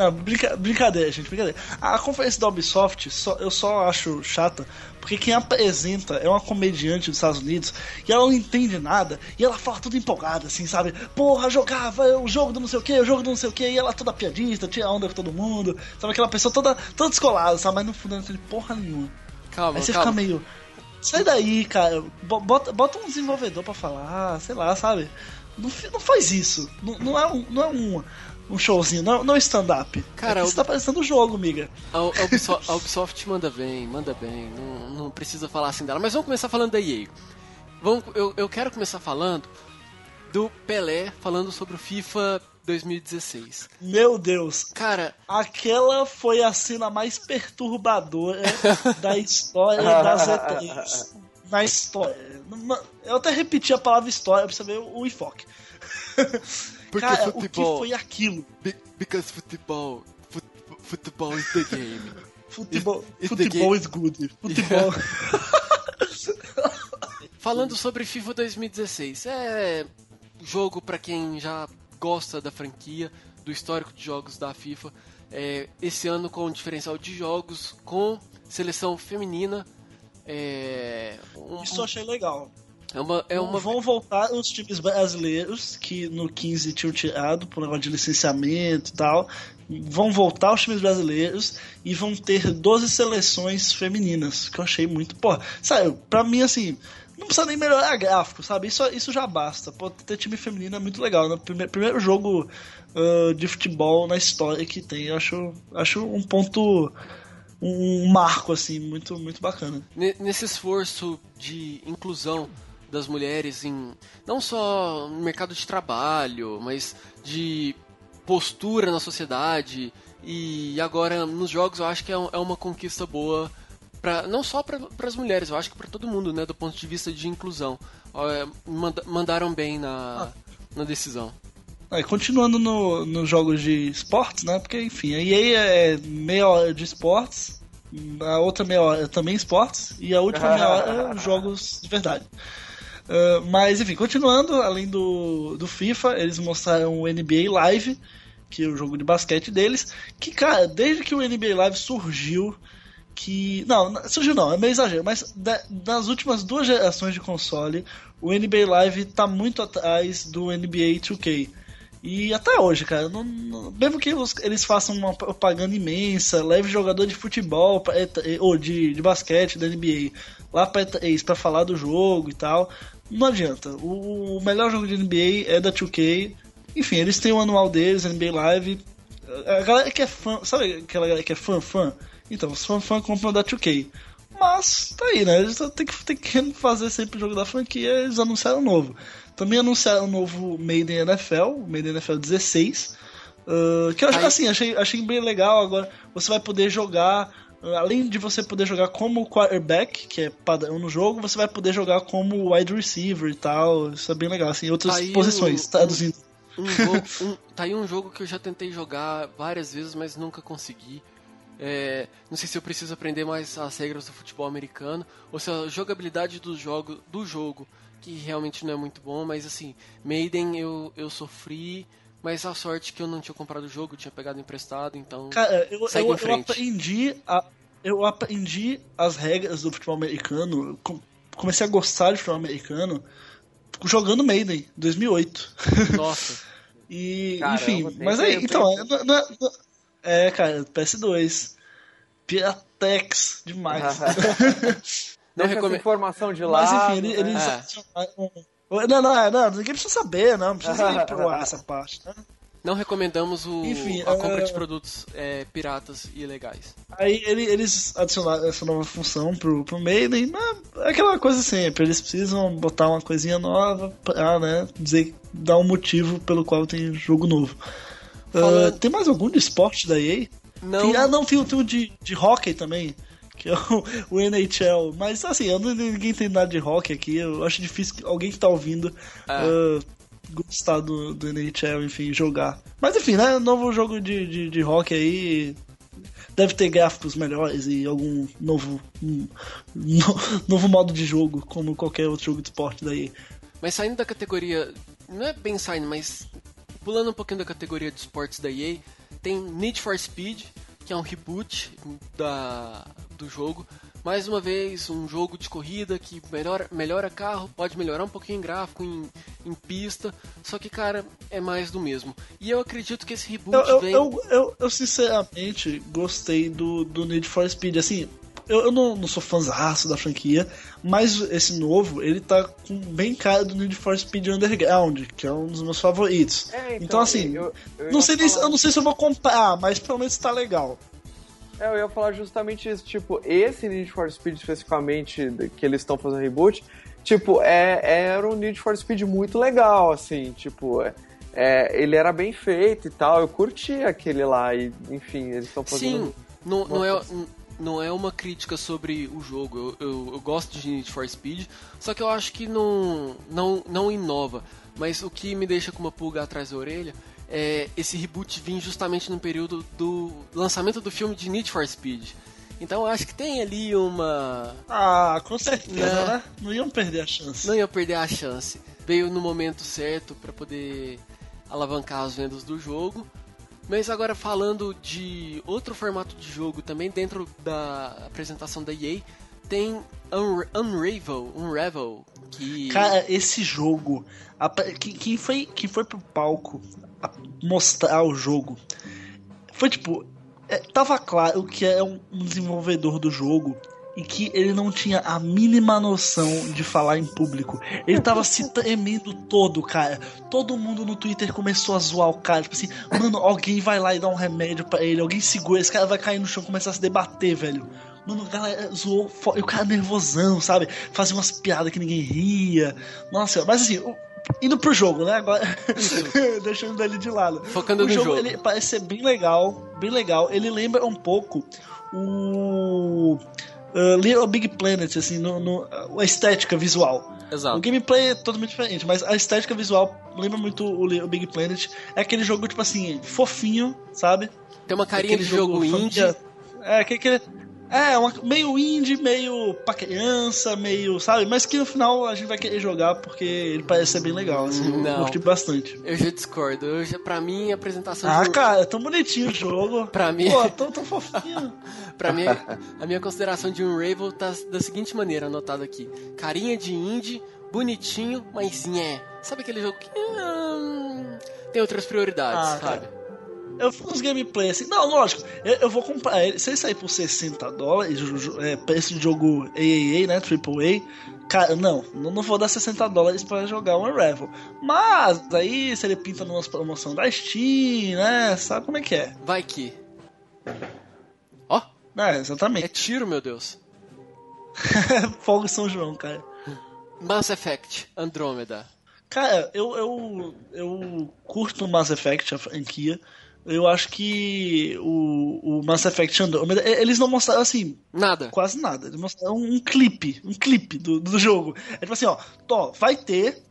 Não, brinca, brincadeira, gente, brincadeira. A conferência da Ubisoft só, eu só acho chata porque quem apresenta é uma comediante dos Estados Unidos e ela não entende nada e ela fala tudo empolgada, assim, sabe? Porra, jogava o jogo do não sei o que, o jogo do não sei o que, e ela toda piadista, tira onda com todo mundo, sabe? Aquela pessoa toda, toda descolada, sabe? Mas no fundo não entende porra nenhuma. Calma, Aí você calma. fica meio. Sai daí, cara. Bota, bota um desenvolvedor pra falar, sei lá, sabe? Não, não faz isso. Não, não é não é um, um showzinho, não, não stand-up. Cara, é que o- tá parecendo o jogo, miga. A, a Ubisoft, a Ubisoft manda bem, manda bem, não, não precisa falar assim dela. Mas vamos começar falando da EA. Vamos, eu, eu quero começar falando do Pelé falando sobre o FIFA 2016. Meu Deus. Cara, Aquela foi a cena mais perturbadora (laughs) da história das E3. Na história. Eu até repeti a palavra história pra você ver o enfoque. (laughs) Porque Cara, o que futebol- foi aquilo? because futebol, futebol is the game. Futebol, the futebol is good. Futebol. (laughs) Falando sobre FIFA 2016, é jogo pra quem já gosta da franquia, do histórico de jogos da FIFA. É, esse ano com um diferencial de jogos, com seleção feminina. É, um- Isso eu achei legal. É uma, é uma Vão voltar os times brasileiros que no 15 tinham tirado por negócio de licenciamento e tal. Vão voltar os times brasileiros e vão ter 12 seleções femininas, que eu achei muito. Pô, sabe, pra mim assim, não precisa nem melhorar gráfico, sabe? Isso, isso já basta. Pô, ter time feminino é muito legal. No primeiro, primeiro jogo ah, de futebol na história que tem, eu acho, acho um ponto. Um marco, assim, muito, muito bacana. Ne- nesse esforço de inclusão das mulheres em não só no mercado de trabalho, mas de postura na sociedade e agora nos jogos eu acho que é, é uma conquista boa para não só para as mulheres, eu acho que para todo mundo, né, do ponto de vista de inclusão. É, manda- mandaram bem na, na decisão. Aí, continuando no- nos jogos de esportes, né? Porque, enfim, a EA é meia hora de esportes, a outra meia hora é também esportes, e a última meia hora é (laughs) jogos de verdade. Ah, mas, enfim, continuando, além do, do FIFA, eles mostraram o NBA Live, que é o jogo de basquete deles, que, cara, desde que o NBA Live surgiu, que. Não, surgiu não, é meio exagero, mas da- nas últimas duas gerações de console, o NBA Live tá muito atrás do NBA 2K. E até hoje, cara, não- não- mesmo que eles façam uma propaganda imensa, leve jogador de futebol pra E3 ou de, de basquete da NBA lá pra E3 pra falar do jogo e tal, não adianta. O, o melhor jogo de NBA é da 2K. Enfim, eles têm o anual deles, NBA Live. A galera que é fã, sabe aquela galera que é fã, fã? Então, os fã, fã compram da 2K. Mas, tá aí, né? Eles têm que, têm que fazer sempre o jogo da franquia, eles anunciaram novo. Também anunciaram um novo Made in NFL, o Made in NFL 16. ah, que eu Aí- assim, achei, achei bem legal. Agora você vai poder jogar. Além de você poder jogar como quarterback, que é padrão no jogo, você vai poder jogar como wide receiver e tal. Isso é bem legal, assim, outras Aí posições, o- traduzindo. Um jogo, um- tá aí um jogo que eu já tentei jogar várias vezes, mas nunca consegui. É, não sei se eu preciso aprender mais as regras do futebol americano ou se a jogabilidade do jogo, do jogo que realmente não é muito bom, mas assim, Maiden eu, eu sofri, mas a sorte que eu não tinha comprado o jogo, eu tinha pegado emprestado, então. Cara, eu, Segue eu, em eu aprendi a, eu aprendi as regras do futebol americano. comecei a gostar de futebol americano jogando Maiden, 2008. Nossa. (laughs) E, Caramba, enfim, mas aí, tempo, então, é, não- não- não- é, cara, PS2. Piratex demais. (laughs) não recomendo informação de lá. Mas enfim, eles. É. Não, não, não, ninguém precisa saber, não. Não precisa ir (laughs) pro essa parte, né? Não recomendamos o, Enfim, a compra de produtos é, piratas e ilegais. Aí ele, eles adicionaram essa nova função pro, pro Maiden, é aquela coisa sempre, eles precisam botar uma coisinha nova pra né, dizer, dar um motivo pelo qual tem jogo novo. Uh, tem mais algum de esporte da EA? Não. Tem, ah, não, tem, tem um de, de hockey também que é o, o, NHL. Mas assim, eu não, ninguém tem nada de hockey aqui. Eu acho difícil que alguém que tá ouvindo ah. uh, gostar do, do NHL, enfim, jogar. Mas enfim, né? Novo jogo de, de, de hockey aí. Deve ter gráficos melhores e algum novo, um, (laughs) no, novo modo de jogo, como qualquer outro jogo de esporte daí. Mas saindo da categoria. Não é bem saindo, mas pulando um pouquinho da categoria de esportes da EA, tem Need for Speed, que é um reboot da, do jogo. Mais uma vez, um jogo de corrida que melhora, melhora carro, pode melhorar um pouquinho em gráfico, em, em pista, só que, cara, é mais do mesmo. E eu acredito que esse reboot eu, eu, vem... Eu, eu, eu, sinceramente, gostei do, do Need for Speed, assim... Eu, eu não, não sou fãzaço da franquia, mas esse novo, ele tá com bem cara do Need for Speed Underground, que é um dos meus favoritos. É, então, então, assim, eu, não sei falar... eu não sei se eu vou comprar, mas pelo menos tá legal. É, eu ia falar justamente isso, tipo, esse Need for Speed especificamente, que eles estão fazendo reboot, tipo, é, era um Need for Speed muito legal, assim, tipo, é, é, ele era bem feito e tal, eu curti aquele lá, e enfim, eles estão fazendo... Sim, não, não é... Não é uma crítica sobre o jogo, eu, eu, eu gosto de Need for Speed, só que eu acho que não, não, não inova. Mas o que me deixa com uma pulga atrás da orelha é, esse reboot vir justamente no período do lançamento do filme de Need for Speed. Então eu acho que tem ali uma. Ah, com certeza, né? né? Não iam perder a chance. Não iam perder a chance. Veio no momento certo para poder alavancar as vendas do jogo. Mas agora falando de outro formato de jogo também dentro da apresentação da EA, tem Un Unravel, Unravel, que Cara, esse jogo, a, que, que foi que foi pro palco mostrar o jogo. Foi tipo, é, tava claro que é um, um desenvolvedor do jogo e que ele não tinha a mínima noção de falar em público. Ele tava se tremendo todo, cara. Todo mundo no Twitter começou a zoar o cara. Tipo assim, mano, alguém vai lá e dá um remédio para ele, alguém segura, esse cara vai cair no chão e começar a se debater, velho. Mano, a galera zoou, e o cara nervosão, sabe? Fazia umas piadas que ninguém ria. Nossa, mas assim, indo pro jogo, né? Agora (laughs) deixando ele de lado. Focando o no jogo, jogo. Ele parece ser bem legal, bem legal. Ele lembra um pouco o uh, Little Big Planet, assim, no, no, a estética visual. Exato. O gameplay é totalmente diferente, mas a estética visual lembra muito o Little Big Planet. É aquele jogo, tipo assim, fofinho, sabe? Tem uma carinha de jogo, jogo indie. É, aquele, é, uma, meio indie, meio pra criança, meio, sabe? Mas que no final a gente vai querer jogar porque ele parece ser bem legal, assim. Não, eu curti bastante. Eu já discordo. Eu já, pra mim, a apresentação. Ah, de... cara, é tão bonitinho o jogo. pra mim. Pô, tão, tão fofinho. (laughs) pra mim, a minha consideração de Unravel tá da seguinte maneira, anotado aqui: carinha de indie, bonitinho, mas nhé. Sabe aquele jogo que. Hum, tem outras prioridades, ah, sabe? Cara. Eu fiz uns gameplay assim. Não, lógico, eu, eu vou comprar ele. Se ele sair por 60 dólares, é, preço de jogo AAA, né? AAA. Cara, não, não vou dar 60 dólares para jogar um Unravel. Mas aí, se ele pinta numa promoção da Steam, né? Sabe como é que é? Vai que. Ó! Oh, é, exatamente. É tiro, meu Deus. (laughs) Fogo São João, cara. Mass Effect Andromeda. Cara, eu, eu, eu curto Mass Effect, a franquia eu acho que o, o Mass Effect Andromeda, eles não mostraram assim. Nada. Quase nada. Eles mostraram um, clipe. Um clipe do, do jogo. É tipo assim, ó. Tó, vai ter.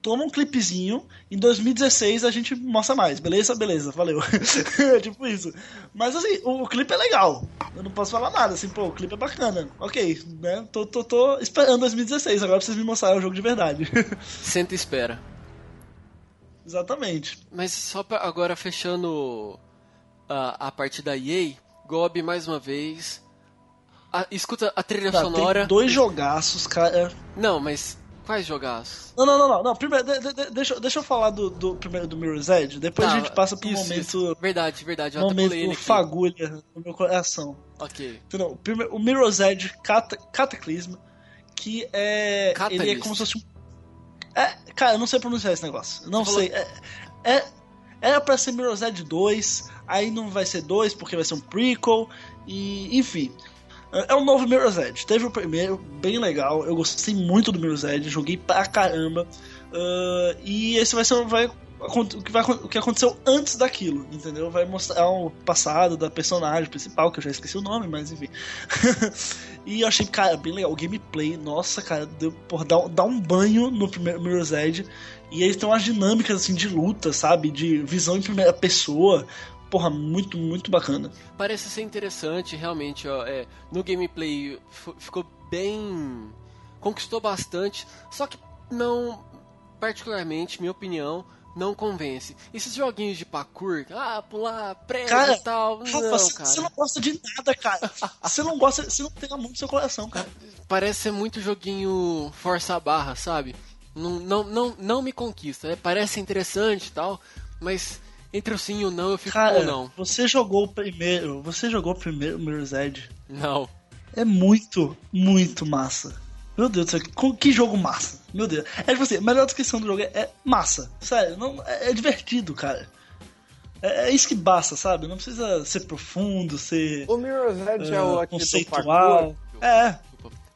Toma um clipezinho. Em 2016 a gente mostra mais. Beleza? Beleza. Valeu. (laughs) é tipo isso. Mas assim, o, o, clipe é legal. Eu não posso falar nada. Assim, pô, o clipe é bacana. Ok, né? Tô, tô, tô esperando 2016. Agora pra vocês me mostrarem o jogo de verdade. (laughs) Senta e espera. Exatamente. Mas só pra agora fechando a, a parte da EA, Gob mais uma vez. A, escuta a trilha tá, sonora. Tem dois jogaços, cara. Não, mas Quais jogaços? Não, não, não, não. não. Primeiro, de, de, deixa, deixa eu falar do, do primeiro do Mirror's Edge, depois tá, a gente passa pro isso, momento. Isso. Verdade, verdade. Eu momento fagulha no meu coração. Ok. Então, o, primeiro, o Mirror's Edge Cata, Cataclysm, que é. Catalyst. Ele é como se fosse um. É, cara, eu não sei pronunciar esse negócio. Não Você sei. Falou... É, é, era pra ser Mirror's Edge 2, aí não vai ser 2 porque vai ser um prequel, e enfim. É, é um novo Mirror's Edge. Teve o primeiro, bem legal. Eu gostei muito do Mirror's Edge, joguei pra caramba. Uh, e esse vai ser vai, o, que vai, o que aconteceu antes daquilo, entendeu? Vai mostrar o passado da personagem principal, que eu já esqueci o nome, mas enfim. (laughs) e eu achei, cara, bem legal. O gameplay, nossa, cara, deu, porra, dá, dá um banho no primeiro Mirror's Edge. E eles têm umas dinâmicas assim de luta, sabe? De visão em primeira pessoa porra, muito, muito bacana. Parece ser interessante, realmente, ó. É, no gameplay ficou bem. conquistou bastante, só que não, particularmente, minha opinião, não convence. Esses joguinhos de parkour, ah, pular, prédio e tal. Rafa, não, você, cara. Você não gosta de nada, cara. Você não gosta, você não tem a mão no seu coração, cara. Parece ser muito joguinho força a barra, sabe? Não, não, não, não me conquista. É, parece interessante e tal, mas entre o sim e o não, eu fico Cara, com o não. Você jogou o primeiro. Você jogou o primeiro Mirror's Edge? Não. É muito, muito massa. Meu Deus do céu, que jogo massa. Meu Deus. É tipo assim, a melhor descrição do jogo é, é massa. Sério, não, é, é divertido, cara. É, é, isso que basta, sabe? Não precisa ser profundo, ser. O Mirror's Edge uh, é o ah, conceitual. É.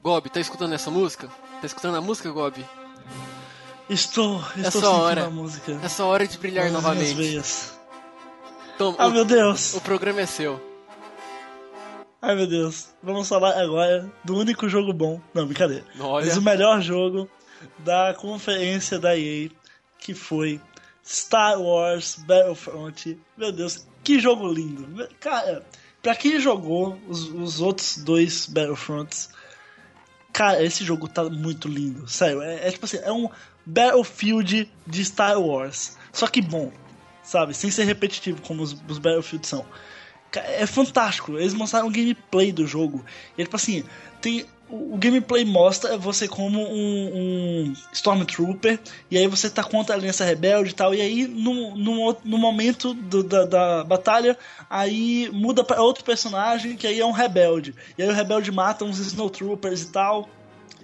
Gob, tá escutando essa música? Tá escutando a música, Gob? Estou, estou essa sentindo hora, a música. Essa hora de brilhar novamente. Veias. Tom, ah, o, meu Deus. O programa é seu. Ai, meu Deus. Vamos falar agora do único jogo bom. Não, brincadeira. Olha. Mas o melhor jogo da conferência da EA, que foi Star Wars Battlefront. Meu Deus, que jogo lindo. Cara, pra quem jogou os, os outros dois Battlefronts, cara, esse jogo tá muito lindo. Sério, é, é tipo assim, é um Battlefield de Star Wars. Só que bom, sabe? Sem ser repetitivo como os, os Battlefield são. É fantástico. Eles mostraram o gameplay do jogo. E tipo assim, tem o, o gameplay mostra você como um, um, Stormtrooper, e aí você tá contra a Aliança Rebelde e tal, e aí no, no, no momento do, da, da batalha, aí muda para outro personagem que aí é um rebelde. E aí o rebelde mata uns Snowtroopers e tal.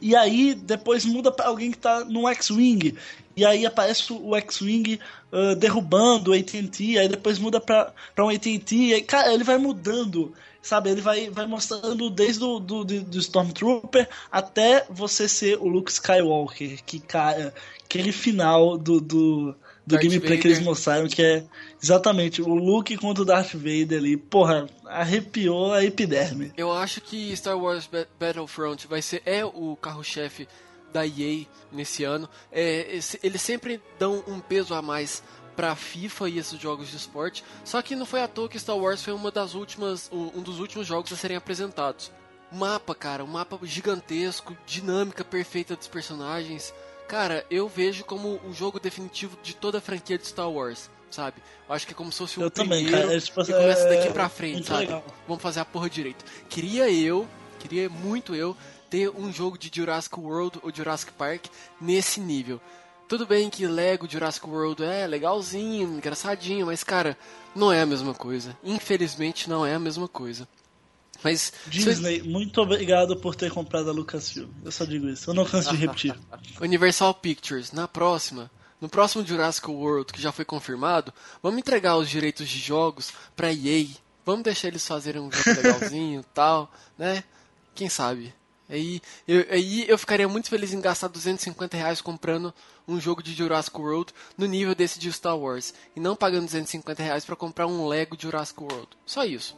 E aí depois muda para alguém que tá no X-Wing. E aí aparece o X-Wing uh, derrubando o AT&T, aí depois muda pra, pra um AT&T, e aí, cara, ele vai mudando, sabe? Ele vai, vai mostrando desde o do, do, do Stormtrooper até você ser o Luke Skywalker, que, cara, aquele final do, do, do gameplay Vader. que eles mostraram, que é exatamente o Luke contra o Darth Vader ali. Porra, arrepiou a epiderme. Eu acho que Star Wars Battlefront vai ser é o carro-chefe da EA nesse ano. É, eles sempre dão um peso a mais para FIFA e esses jogos de esporte. Só que não foi à toa que Star Wars foi uma das últimas, um dos últimos jogos a serem apresentados. Mapa, cara, um mapa gigantesco, dinâmica perfeita dos personagens. Cara, eu vejo como o jogo definitivo de toda a franquia de Star Wars, sabe? Eu acho que é como se fosse o eu primeiro também, cara. Tipo, e começa daqui pra frente, sabe? Legal. Vamos fazer a porra direito. Queria eu, queria muito eu ter um jogo de Jurassic World ou Jurassic Park nesse nível. Tudo bem que Lego Jurassic World é legalzinho, engraçadinho, mas cara, não é a mesma coisa. Infelizmente não é a mesma coisa. Mas Disney, muito obrigado por ter comprado a Lucasfilm. Eu só digo isso. Eu não canso de repetir. (laughs) Universal Pictures, na próxima, no próximo Jurassic World que já foi confirmado, vamos entregar os direitos de jogos para EA. Vamos deixar eles fazerem um jogo legalzinho, tal, né? Quem sabe? Aí eu, aí eu ficaria muito feliz em gastar 250 reais comprando um jogo de Jurassic World no nível desse de Star Wars e não pagando 250 reais para comprar um Lego Jurassic World. Só isso.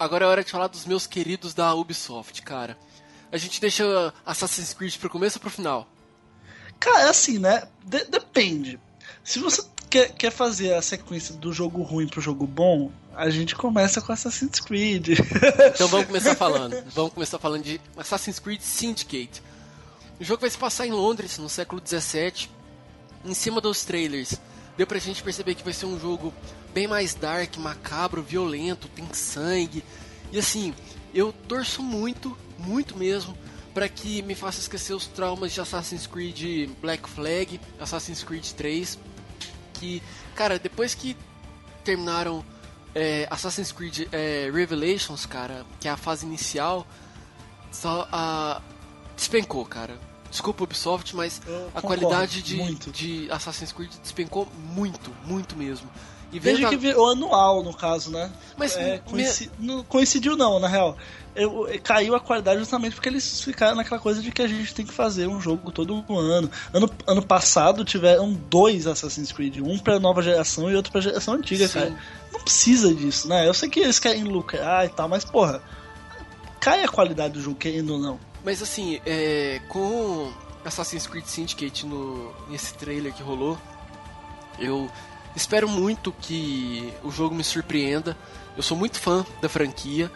Agora é hora de falar dos meus queridos da Ubisoft, cara. A gente deixa Assassin's Creed pro começo ou pro final? Cara, é assim, né? De depende. Se você quer, quer fazer a sequência do jogo ruim pro jogo bom, a gente começa com Assassin's Creed. (laughs) então vamos começar falando. (laughs) Vamos começar falando de Assassin's Creed Syndicate. O jogo vai se passar em Londres, no século XVII. em cima dos trailers, deu pra gente perceber que vai ser um jogo bem mais dark, macabro, violento, tem sangue. E assim, eu torço muito, muito mesmo, para que me faça esquecer os traumas de Assassin's Creed Black Flag, Assassin's Creed 3, que, cara, depois que terminaram é, Assassin's Creed é, Revelations, cara, que é a fase inicial, só a despencou, cara. Desculpa Ubisoft, mas a qualidade de, de Assassin's Creed despencou muito, muito mesmo. E veja que virou anual, no caso, né? Mas é, me... não, coincidiu não, na real. Eu, caiu a qualidade justamente porque eles ficaram naquela coisa de que a gente tem que fazer um jogo todo ano. Ano, ano passado tiveram dois Assassin's Creed, um pra nova geração e outro pra geração antiga, Sim. cara. Não precisa disso, né? Eu sei que eles querem lucrar e tal, mas porra, cai a qualidade do jogo, querendo ou não. Mas assim, é, com Assassin's Creed Syndicate no, nesse trailer que rolou, eu espero muito que o jogo me surpreenda. Eu sou muito fã da franquia.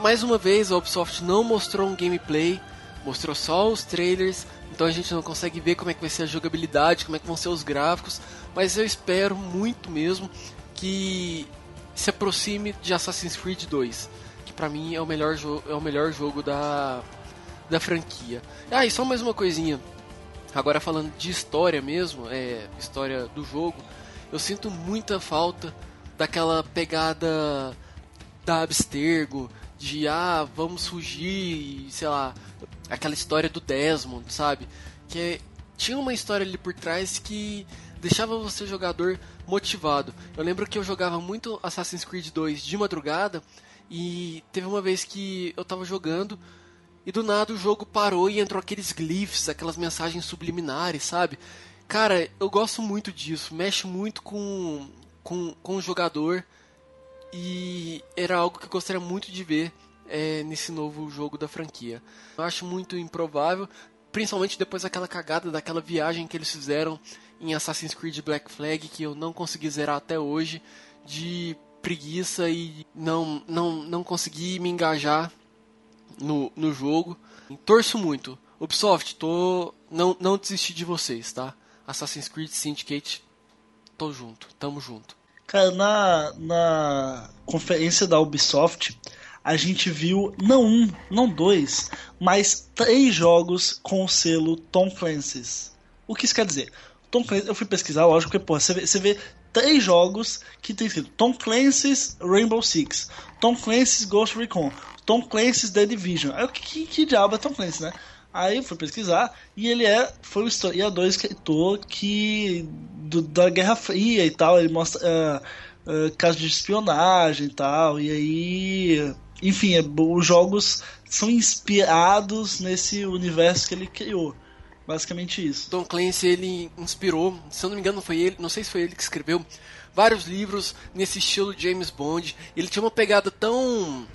Mais uma vez, a Ubisoft não mostrou um gameplay, mostrou só os trailers, então a gente não consegue ver como é que vai ser a jogabilidade, como é que vão ser os gráficos, mas eu espero muito mesmo que se aproxime de Assassin's Creed 2, que para mim é o melhor é o melhor jogo da da franquia. Ah, e só mais uma coisinha. Agora falando de história mesmo, é história do jogo, eu sinto muita falta daquela pegada da Abstergo, de ah, vamos fugir, sei lá, aquela história do Desmond, sabe? Que é, tinha uma história ali por trás que deixava você jogador motivado. Eu lembro que eu jogava muito Assassin's Creed 2 de madrugada e teve uma vez que eu tava jogando e do nada o jogo parou e entrou aqueles glyphs, aquelas mensagens subliminares, sabe? Cara, eu gosto muito disso, mexe muito com, com, com o jogador e era algo que eu gostaria muito de ver é, nesse novo jogo da franquia. Eu acho muito improvável, principalmente depois daquela cagada, daquela viagem que eles fizeram em Assassin's Creed Black Flag, que eu não consegui zerar até hoje, de preguiça e não, não, não consegui me engajar no, no jogo. Torço muito. Ubisoft, tô. Não, não desisti de vocês, tá? Assassin's Creed Syndicate, tô junto, tamo junto. Cara, na, na conferência da Ubisoft, a gente viu não um, não dois, mas três jogos com o selo Tom Clancy's. O que isso quer dizer? Tom Clancy, eu fui pesquisar, lógico, porque, porra, você vê, você vê três jogos que tem escrito Tom Clancy's Rainbow Six, Tom Clancy's Ghost Recon, Tom Clancy's The Division. Aí que, que, que diabo é Tom Clancy, né? Aí fui pesquisar e ele é foi o historiador escritor que do, da Guerra Fria e tal, ele mostra uh, uh, casos de espionagem e tal, e aí enfim, é, os jogos são inspirados nesse universo que ele criou. Basicamente isso. Tom Clancy ele inspirou, se eu não me engano, foi ele, não sei se foi ele que escreveu vários livros nesse estilo James Bond. Ele tinha uma pegada tão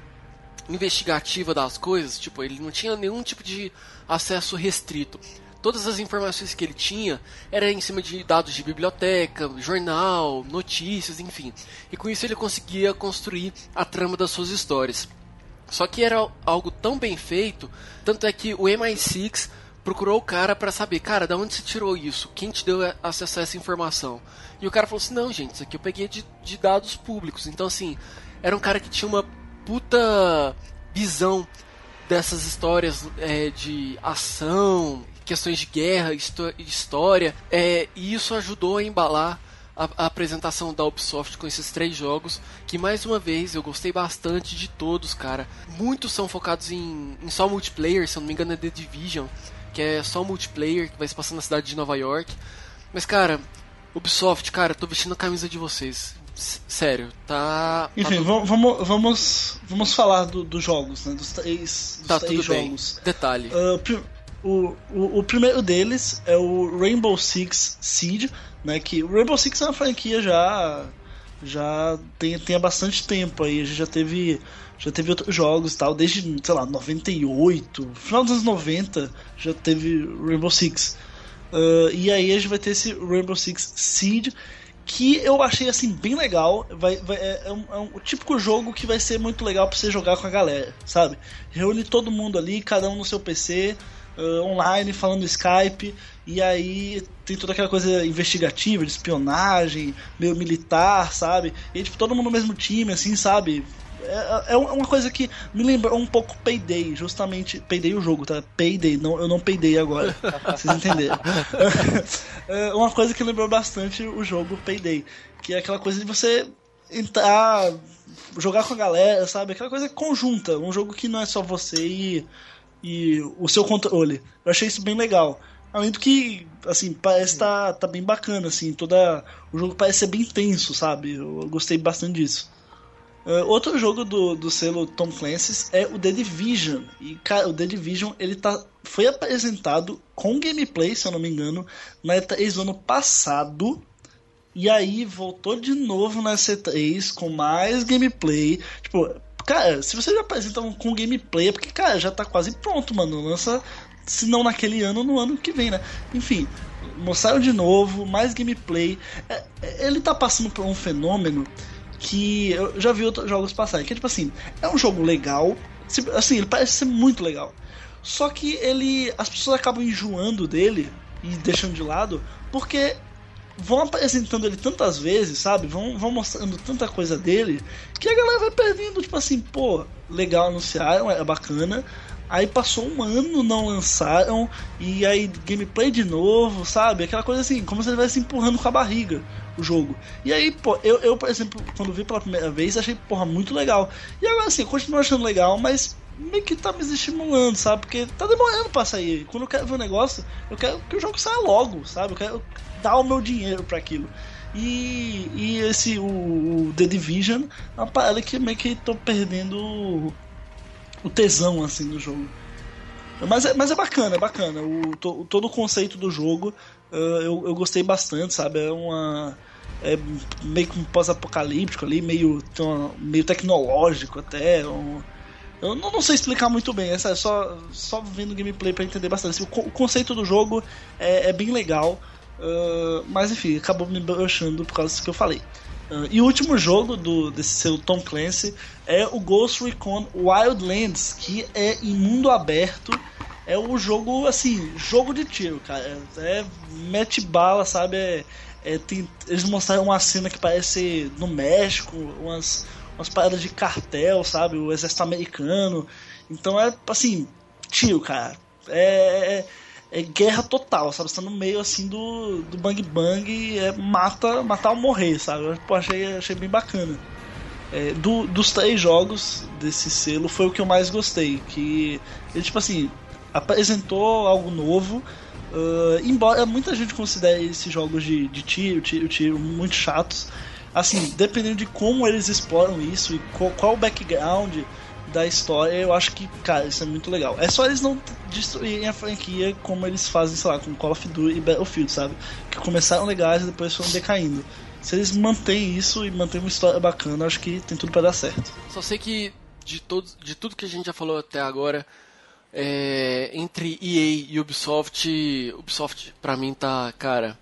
investigativa das coisas, tipo, ele não tinha nenhum tipo de acesso restrito. Todas as informações que ele tinha eram em cima de dados de biblioteca, jornal, notícias, enfim. E com isso ele conseguia construir a trama das suas histórias. Só que era algo tão bem feito, tanto é que o MI6 procurou o cara para saber, cara, da onde você tirou isso? Quem te deu acesso a essa informação? E o cara falou assim: não, gente, isso aqui eu peguei de, de dados públicos. Então, assim, era um cara que tinha uma puta visão dessas histórias é, de ação, questões de guerra, história, é, e isso ajudou a embalar a, a, apresentação da Ubisoft com esses três jogos, que mais uma vez eu gostei bastante de todos, cara. Muitos são focados em, em só multiplayer, se eu não me engano é The Division, que é só multiplayer, que vai se passar na cidade de Nova York. Mas, cara, Ubisoft, cara, tô vestindo a camisa de vocês. Sério, tá. tá Enfim, tá tudo... vamos, vamos, vamos falar dos do jogos, né? Dos três, dos tá três jogos. Bem. Detalhe. Uh, o, o, o, primeiro deles é o Rainbow Six Siege, né? Que o Rainbow Six é uma franquia já já tem, tem há bastante tempo aí. A gente já teve já teve outros jogos e tal, desde, sei lá, 98, final dos anos 90 já teve Rainbow Six. Uh, e aí a gente vai ter esse Rainbow Six Siege que eu achei assim bem legal. Vai, vai é, é, um, é, um, típico jogo que vai ser muito legal para você jogar com a galera, sabe? Reúne todo mundo ali, cada um no seu PC, uh, online, falando Skype E aí tem toda aquela coisa investigativa, de espionagem, meio militar, sabe? E tipo, todo mundo no mesmo time, assim, sabe? É, é, é uma coisa que me lembrou um pouco Payday, justamente. Payday o jogo, tá? Payday, não, eu não peidei agora. vocês entenderam. (laughs) é uma coisa que lembrou bastante o jogo Payday. Que é aquela coisa de você entrar, jogar com a galera, sabe? Aquela coisa conjunta. Um jogo que não é só você e, e o seu controle. Eu achei isso bem legal. Além do que, assim, parece tá, tá bem bacana, assim, toda. O jogo parece ser bem intenso, sabe? Eu gostei bastante disso. Uh, outro jogo do, do selo Tom Clancy é o The Division. E, cara, o The Division ele tá, foi apresentado com gameplay, se eu não me engano, na E3 do ano passado. E aí voltou de novo na C3 com mais gameplay. Tipo, cara, se você já apresenta com gameplay, é porque, cara, já tá quase pronto, mano. Lança, se não naquele ano, no ano que vem, né? Enfim, mostraram de novo, mais gameplay. É, é ele tá passando por um fenômeno que eu já vi outros jogos passarem, que é tipo assim, é um jogo legal, assim, ele parece ser muito legal. Só que ele. As pessoas acabam enjoando dele e deixando de lado, porque vão apresentando ele tantas vezes, sabe? Vão, vão mostrando tanta coisa dele, que a galera vai perdendo, tipo assim, pô, legal anunciaram, é bacana. Aí passou um ano, não lançaram, e aí gameplay de novo, sabe? Aquela coisa assim, como se ele estivesse empurrando com a barriga o jogo. E aí, pô, eu, eu, por exemplo, quando vi pela primeira vez, achei, porra, muito legal. E agora, assim, eu continuo achando legal, mas meio que tá me estimulando, sabe? Porque tá demorando pra sair. Quando eu quero ver um negócio, eu quero que o jogo saia logo, sabe? Eu quero dar o meu dinheiro para aquilo. E, e esse, o, o, The Division, é uma parada que meio que tô perdendo o, tesão, assim, do jogo. Mas é, mas é bacana, é bacana. O, to, todo o conceito do jogo uh, eu, eu gostei bastante, sabe? É uma. É meio que um pós-apocalíptico ali, meio, meio tecnológico até. Um, eu não, não, sei explicar muito bem, é só, só vendo gameplay para entender bastante. O, o, conceito do jogo é, é bem legal, uh, mas enfim, acabou me broxando por causa do que eu falei. Uh, e o último jogo do, desse seu Tom Clancy é o Ghost Recon Wildlands, que é em mundo aberto. É o jogo, assim, jogo de tiro, cara. É mete bala, sabe? É, é, tem, eles mostraram uma cena que parece no México, umas, umas paradas de cartel, sabe? O exército americano. Então é, assim, tiro, cara. É, é é guerra total, sabe? Você tá no meio assim do, do bang bang, é mata, matar ou morrer, sabe? Eu pô, achei, achei bem bacana. É, do, dos três jogos desse selo foi o que eu mais gostei. Que ele, tipo assim, apresentou algo novo. Uh, embora muita gente considere esses jogos de, de tiro, tiro, tiro muito chatos. Assim, dependendo de como eles exploram isso e qual, qual o background da história, eu acho que, cara, isso é muito legal. É só eles não destruírem a franquia como eles fazem, sei lá, com Call of Duty e Battlefield, sabe? Que começaram legais e depois foram decaindo. Se eles mantêm isso e mantêm uma história bacana, acho que tem tudo para dar certo. Só sei que de, todo, de tudo que a gente já falou até agora, é, entre EA e Ubisoft, Ubisoft pra mim tá, cara,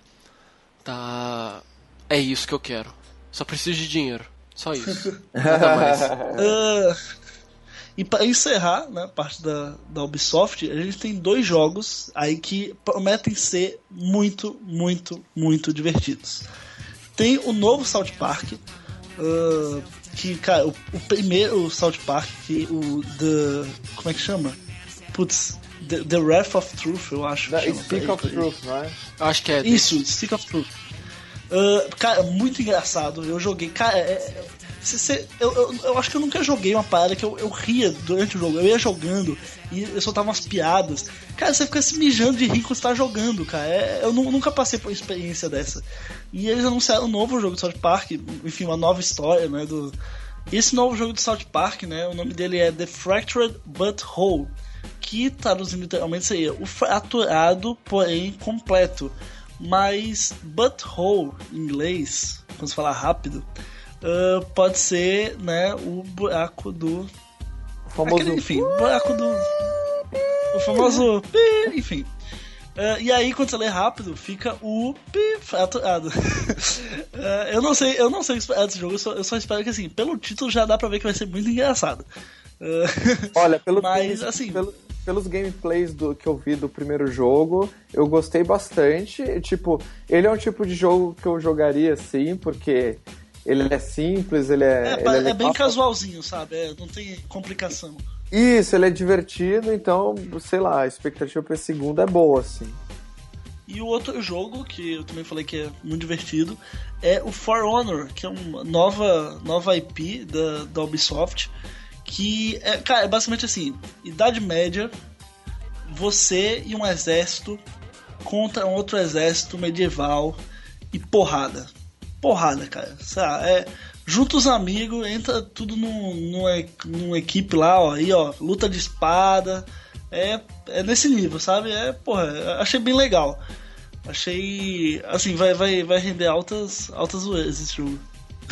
tá. É isso que eu quero. Só preciso de dinheiro. Só isso. (laughs) Nada mais. E para encerrar, né, parte da, da Ubisoft, a gente tem dois jogos aí que prometem ser muito, muito, muito divertidos. Tem o novo South Park, uh, que, cara, o, o, primeiro South Park, que o The. Como é que chama? Putz, The, The Wrath of Truth, eu acho. The Stick of Truth, não é? Acho que é. Isso, Stick of Truth. Uh, cara, muito engraçado. Eu joguei. Cara, é, é você, eu, eu, eu, acho que eu nunca joguei uma parada que eu, eu ria durante o jogo. Eu ia jogando e eu soltava umas piadas. Cara, você fica se mijando de rir quando você tá jogando, cara. É, eu nunca passei por uma experiência dessa. E eles anunciaram um novo jogo de South Park, enfim, uma nova história, né? Do... Esse novo jogo de South Park, né? O nome dele é The Fractured But Whole. Que traduzindo literalmente seria o fraturado, porém completo. Mas butthole em inglês, vamos falar rápido, uh, pode ser, né, o buraco do. O famoso. Aquele, enfim, o buraco do. O famoso. enfim. Uh, e aí, quando você lê rápido, fica o pi fraturado. uh, (laughs) eu não sei, eu não sei esperar desse jogo, eu só, eu só, espero que assim, pelo título já dá pra ver que vai ser muito engraçado. Uh, Olha, pelo (laughs) Mas, assim. Pelo, pelos gameplays do, que eu vi do primeiro jogo, eu gostei bastante. Tipo, ele é um tipo de jogo que eu jogaria sim, porque ele é simples, ele é. É, ele é, é bem casualzinho, sabe? É, não tem complicação. Isso, ele é divertido, então, sei lá, a expectativa pra esse segundo é boa, assim. E o outro jogo, que eu também falei que é muito divertido, é o For Honor, que é uma nova, nova IP da, da Ubisoft, que é, cara, é basicamente assim, Idade Média, você e um exército contra um outro exército medieval e porrada. Porrada, cara. Sabe? É, junta os amigos, entra tudo num, numa equipe lá, ó, aí, ó, luta de espada. É, é nesse nível, sabe? É, porra, achei bem legal. Achei. Assim, vai, vai, vai render altas, altas zoeiras esse jogo.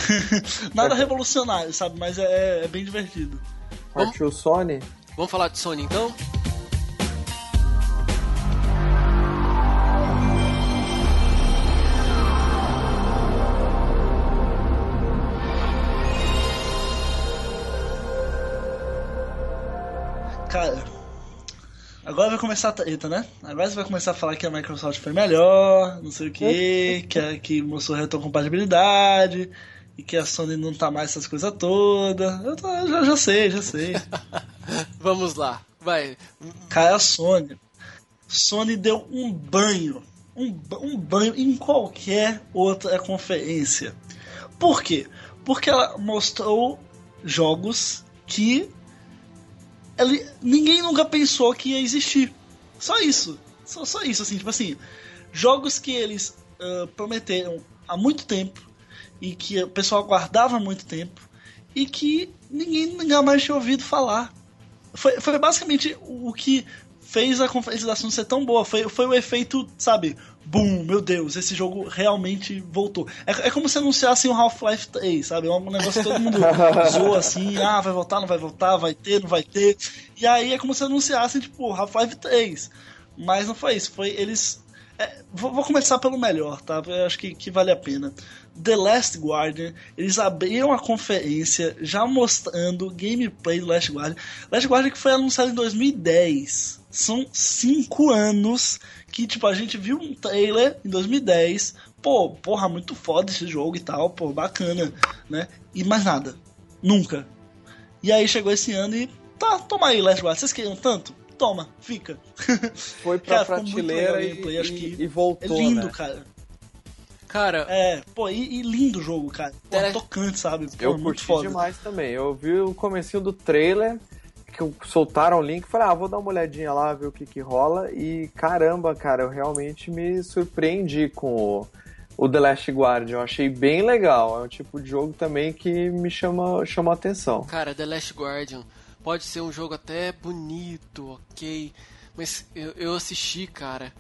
(laughs) Nada revolucionário, sabe? Mas é, é bem divertido. Partiu Sony? Vamos falar de Sony então? Cara, Agora vai começar a treta, né? Agora você vai começar a falar que a Microsoft foi melhor, não sei o que, que, a, que mostrou retrocompatibilidade e que a Sony não tá mais essas coisas todas. Eu, tô, já, já sei, já sei. (laughs) Vamos lá, vai. Cara, a Sony. Sony deu um banho. Um, um banho em qualquer outra conferência. Por quê? Porque ela mostrou jogos que ele, ninguém nunca pensou que ia existir. Só isso. Só, só isso, assim, tipo assim. Jogos que eles uh, prometeram há muito tempo e que o pessoal guardava muito tempo e que ninguém nunca mais tinha ouvido falar. Foi, foi basicamente o que fez a conferência da Sony ser tão boa. Foi, foi o efeito, sabe? Boom, meu Deus, esse jogo realmente voltou. É, é como se anunciasse um Half-Life 3, sabe? É um negócio que todo mundo (laughs) zoa assim, ah, vai voltar, não vai voltar, vai ter, não vai ter. E aí é como se anunciassem, tipo, Half-Life 3. Mas não foi isso, foi eles. É, vou, vou, começar pelo melhor, tá? Eu acho que, que vale a pena. The Last Guardian, eles abriram a conferência já mostrando gameplay do Last Guardian. Last Guardian que foi anunciado em 2010 são cinco anos que, tipo, a gente viu um trailer em 2010. Pô, porra, muito foda esse jogo e tal, pô, bacana, né? E mais nada. Nunca. E aí chegou esse ano e. Tá, toma aí, Last Guard. Vocês queriam tanto? Toma, fica. (laughs) Foi pra cara, prateleira e, e, acho que e voltou. É lindo, né? cara. Cara. É, pô, e, e lindo o jogo, cara. Pô, tocante, sabe? Pô, eu curti foda. demais também. Eu vi o comecinho do trailer que soltaram o link, falei, ah, vou dar uma olhadinha lá, ver o que que rola. E caramba, cara, eu realmente me surpreendi com o, o The Last Guardian. Eu achei bem legal. É um tipo de jogo também que me chama, chama atenção. Cara, The Last Guardian pode ser um jogo até bonito, ok. Mas eu, eu assisti, cara.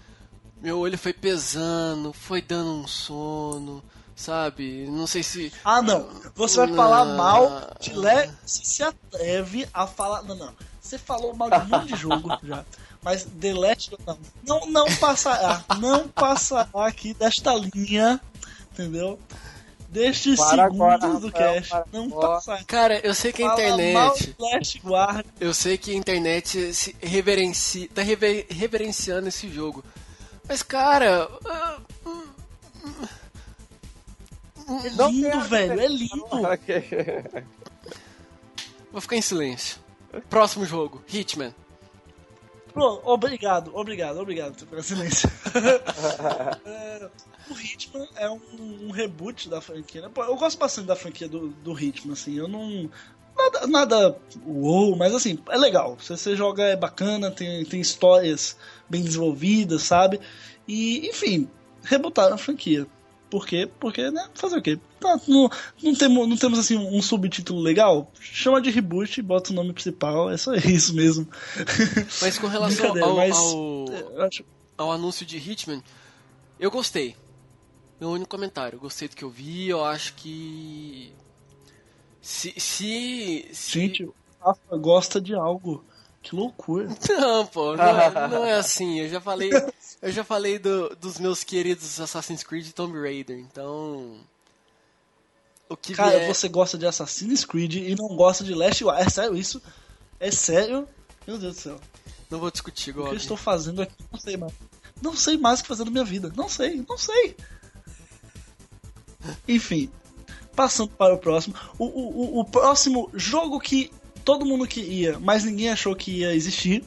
Meu olho foi pesando, foi dando um sono sabe? Não sei se. Ah, não. Você vai não. falar mal de Le... Se se atreve a falar. Não, não. Você falou mal de um monte de jogo já. Mas The Last não. Não, não passará. Não passará aqui desta linha. Entendeu? Deste segundo agora, do cast. Não passará. Cara, eu sei que a internet. Eu sei que a internet se reverencia, tá rever, reverenciando esse jogo. Mas, cara. Uh, uh, uh, é lindo, velho, é lindo. (laughs) Vou ficar em silêncio. Próximo jogo, Hitman. Pronto, obrigado, obrigado, obrigado pelo silêncio. (laughs) (laughs) o Hitman é um, um, reboot da franquia. Né? Eu gosto bastante da franquia do, do Hitman, assim. Eu não. Nada, nada uou, mas assim, é legal. Se você joga é bacana, tem, tem histórias bem desenvolvidas, sabe? E, enfim, rebutaram a franquia. Por quê? Porque, né? Fazer o quê? Tá, não, não, temos, não temos assim um subtítulo legal? Chama de reboot, bota o nome principal, é só (laughs) isso mesmo. Mas com relação ao, mas, ao, é, acho... ao anúncio de Hitman, eu gostei. Meu único comentário, gostei do que eu vi, eu acho que. Se. se, se... Gente, o Rafa gosta de algo. Que loucura. (laughs) Não, pô, não é, não é assim. Eu já falei, eu já falei do, dos meus queridos Assassin's Creed e Tomb Raider, então. O que Cara, vier... você gosta de Assassin's Creed e não gosta de Last Wire. É sério isso? É sério? Meu Deus do céu. Não vou discutir, Gog. O que eu estou fazendo aqui? Não sei mais. Não sei mais o que fazer na minha vida. Não sei, não sei. Enfim, passando para o próximo. O, o, o próximo jogo que todo mundo queria, mas ninguém achou que ia existir.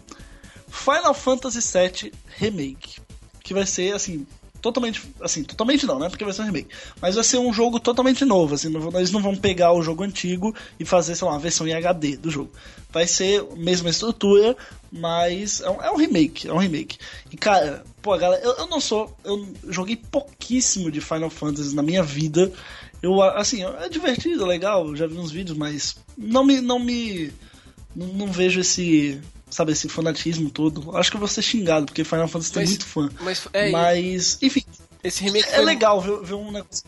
Final Fantasy VII Remake. Que vai ser, assim, totalmente. Assim, totalmente não, né? Porque vai ser um remake. Mas vai ser um jogo totalmente novo. Assim, não, eles não vão pegar o jogo antigo e fazer, sei lá, uma versão em HD do jogo. Vai ser a mesma estrutura, mas é um, é um remake. É um remake. E, cara, pô, galera, eu, eu não sou. Eu joguei pouquíssimo de Final Fantasy na minha vida. Eu, assim, é divertido, legal, já vi uns vídeos, mas não me. Não me. Não, não vejo esse sabe, esse fanatismo todo. Acho que eu vou ser xingado, porque Final Fantasy tem muito fã. Mas, é, mas enfim. Esse remake é foi... legal ver, ver, um negócio.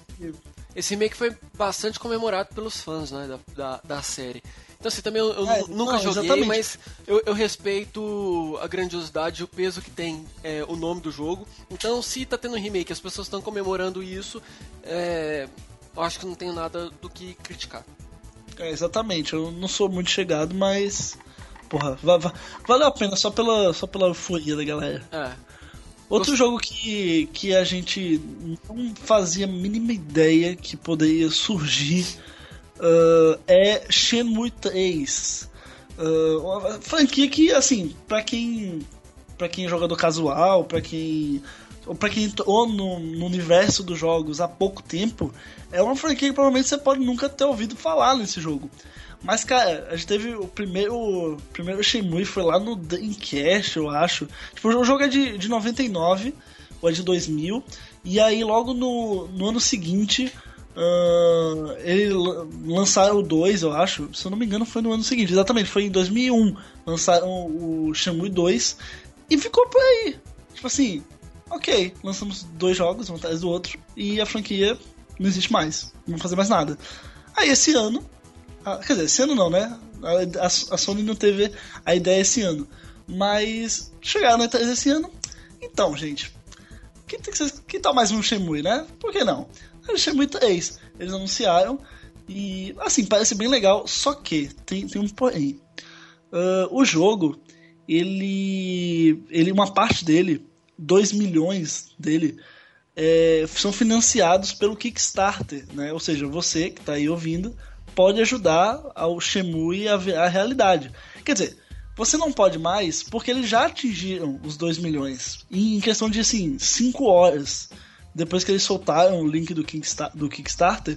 Esse remake foi bastante comemorado pelos fãs né, da, da, da série. Então, assim, também eu, eu é, nunca não, joguei, exatamente. mas eu, eu, respeito a grandiosidade e o peso que tem é, o nome do jogo. Então, se tá tendo remake as pessoas estão comemorando isso, é, eu acho que não tenho nada do que criticar. É, exatamente, eu não sou muito chegado, mas porra, va va valeu a pena só pela, só pela euforia da galera. É. Outro jogo que, que a gente não fazia a mínima ideia que poderia surgir uh, é Shenmue 3. Uh, uma franquia que, assim, pra quem, pra quem é jogador casual, pra quem ou para quem entrou no, no, universo dos jogos há pouco tempo, é uma franquia que provavelmente você pode nunca ter ouvido falar nesse jogo. Mas, cara, a gente teve o primeiro. O primeiro Shenmue foi lá no Dreamcast, eu acho. Tipo, o jogo é de, de 99, ou é de 2000. E aí, logo no, no ano seguinte, uh, ele lançaram o 2, eu acho. Se eu não me engano, foi no ano seguinte. Exatamente, foi em 2001. Lançaram o Shenmue 2. E ficou por aí. Tipo assim, ok, lançamos dois jogos, um atrás do outro. E a franquia não existe mais. Não vão fazer mais nada. Aí, esse ano quer dizer, esse ano não, né? A, a, Sony não teve a ideia esse ano. Mas chegaram na E3 esse ano. Então, gente, que, que, tal mais um Shenmue, né? Por que não? O Shenmue 3. Eles anunciaram e, assim, parece bem legal. Só que tem, tem um porém. Uh, o jogo, ele, ele. Uma parte dele, 2 milhões dele, é, são financiados pelo Kickstarter, né? Ou seja, você que está aí ouvindo pode ajudar ao Shemui a ver a realidade. Quer dizer, você não pode mais porque eles já atingiram os 2 milhões. Em questão de assim, 5 horas depois que eles soltaram o link do, Kickstarter, do Kickstarter,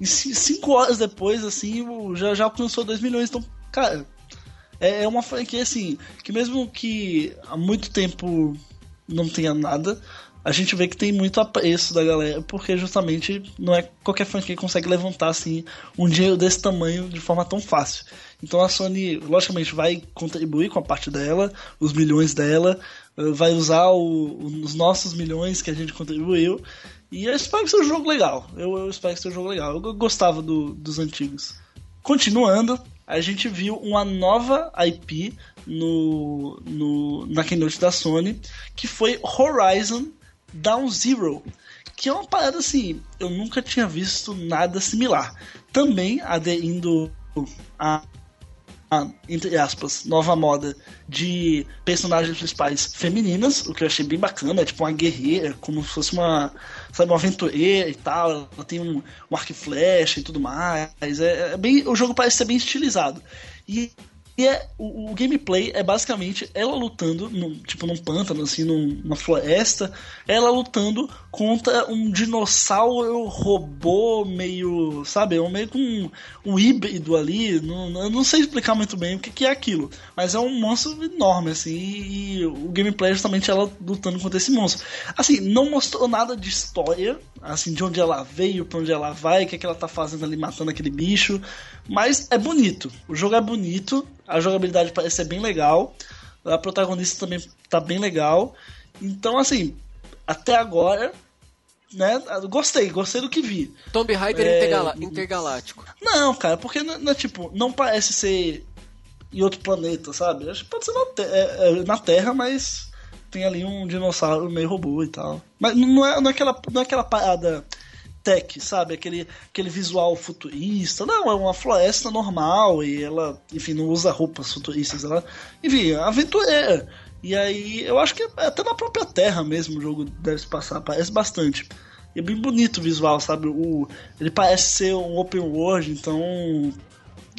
e 5 horas depois, assim, já, já alcançou 2 milhões. Então, cara, é, é uma franquia assim, que mesmo que há muito tempo não tenha nada, a gente vê que tem muito apreço da galera, porque justamente não é qualquer franquia que consegue levantar assim um dinheiro desse tamanho de forma tão fácil. Então a Sony, logicamente, vai contribuir com a parte dela, os milhões dela, eh, vai usar o, os nossos milhões que a gente contribuiu. E eu espero que seja um jogo legal. Eu, eu espero que seja um jogo legal. Eu gostava do, dos antigos. Continuando, a gente viu uma nova IP no, no, na keynote da Sony, que foi Horizon Down Zero, que é uma parada assim, eu nunca tinha visto nada similar. Também aderindo a, a, entre aspas, nova moda de personagens principais femininas, o que eu achei bem bacana, é tipo uma guerreira, como se fosse uma, sabe, uma aventureira e tal, ela tem um, um arco e flecha e tudo mais, é, é bem, o jogo parece ser bem estilizado. E e é, o, o, gameplay é basicamente ela lutando, no, tipo num pântano, assim, num, numa floresta, ela lutando contra um dinossauro robô meio, sabe, é um, meio com um, um híbrido ali, não, eu não sei explicar muito bem o que, que é aquilo, mas é um monstro enorme, assim, e, e o gameplay é justamente ela lutando contra esse monstro. Assim, não mostrou nada de história, assim, de onde ela veio, pra onde ela vai, o que, é que ela tá fazendo ali matando aquele bicho, mas é bonito, o jogo é bonito, a jogabilidade parece ser bem legal. A protagonista também tá bem legal. Então, assim, até agora, né? Gostei, gostei do que vi. Tomb Raider é... intergala intergaláctico. Não, cara, porque não, tipo, não parece ser em outro planeta, sabe? Acho que pode ser na, te é, é, na Terra, mas tem ali um dinossauro meio robô e tal. Mas não é, não é, aquela, não é aquela parada high-tech, sabe? Aquele, aquele visual futurista. Não, é uma floresta normal e ela, enfim, não usa roupas futuristas. Ela, enfim, aventureira. E aí, eu acho que até na própria Terra mesmo o jogo deve se passar, parece bastante. E é bem bonito o visual, sabe? O, ele parece ser um open world, então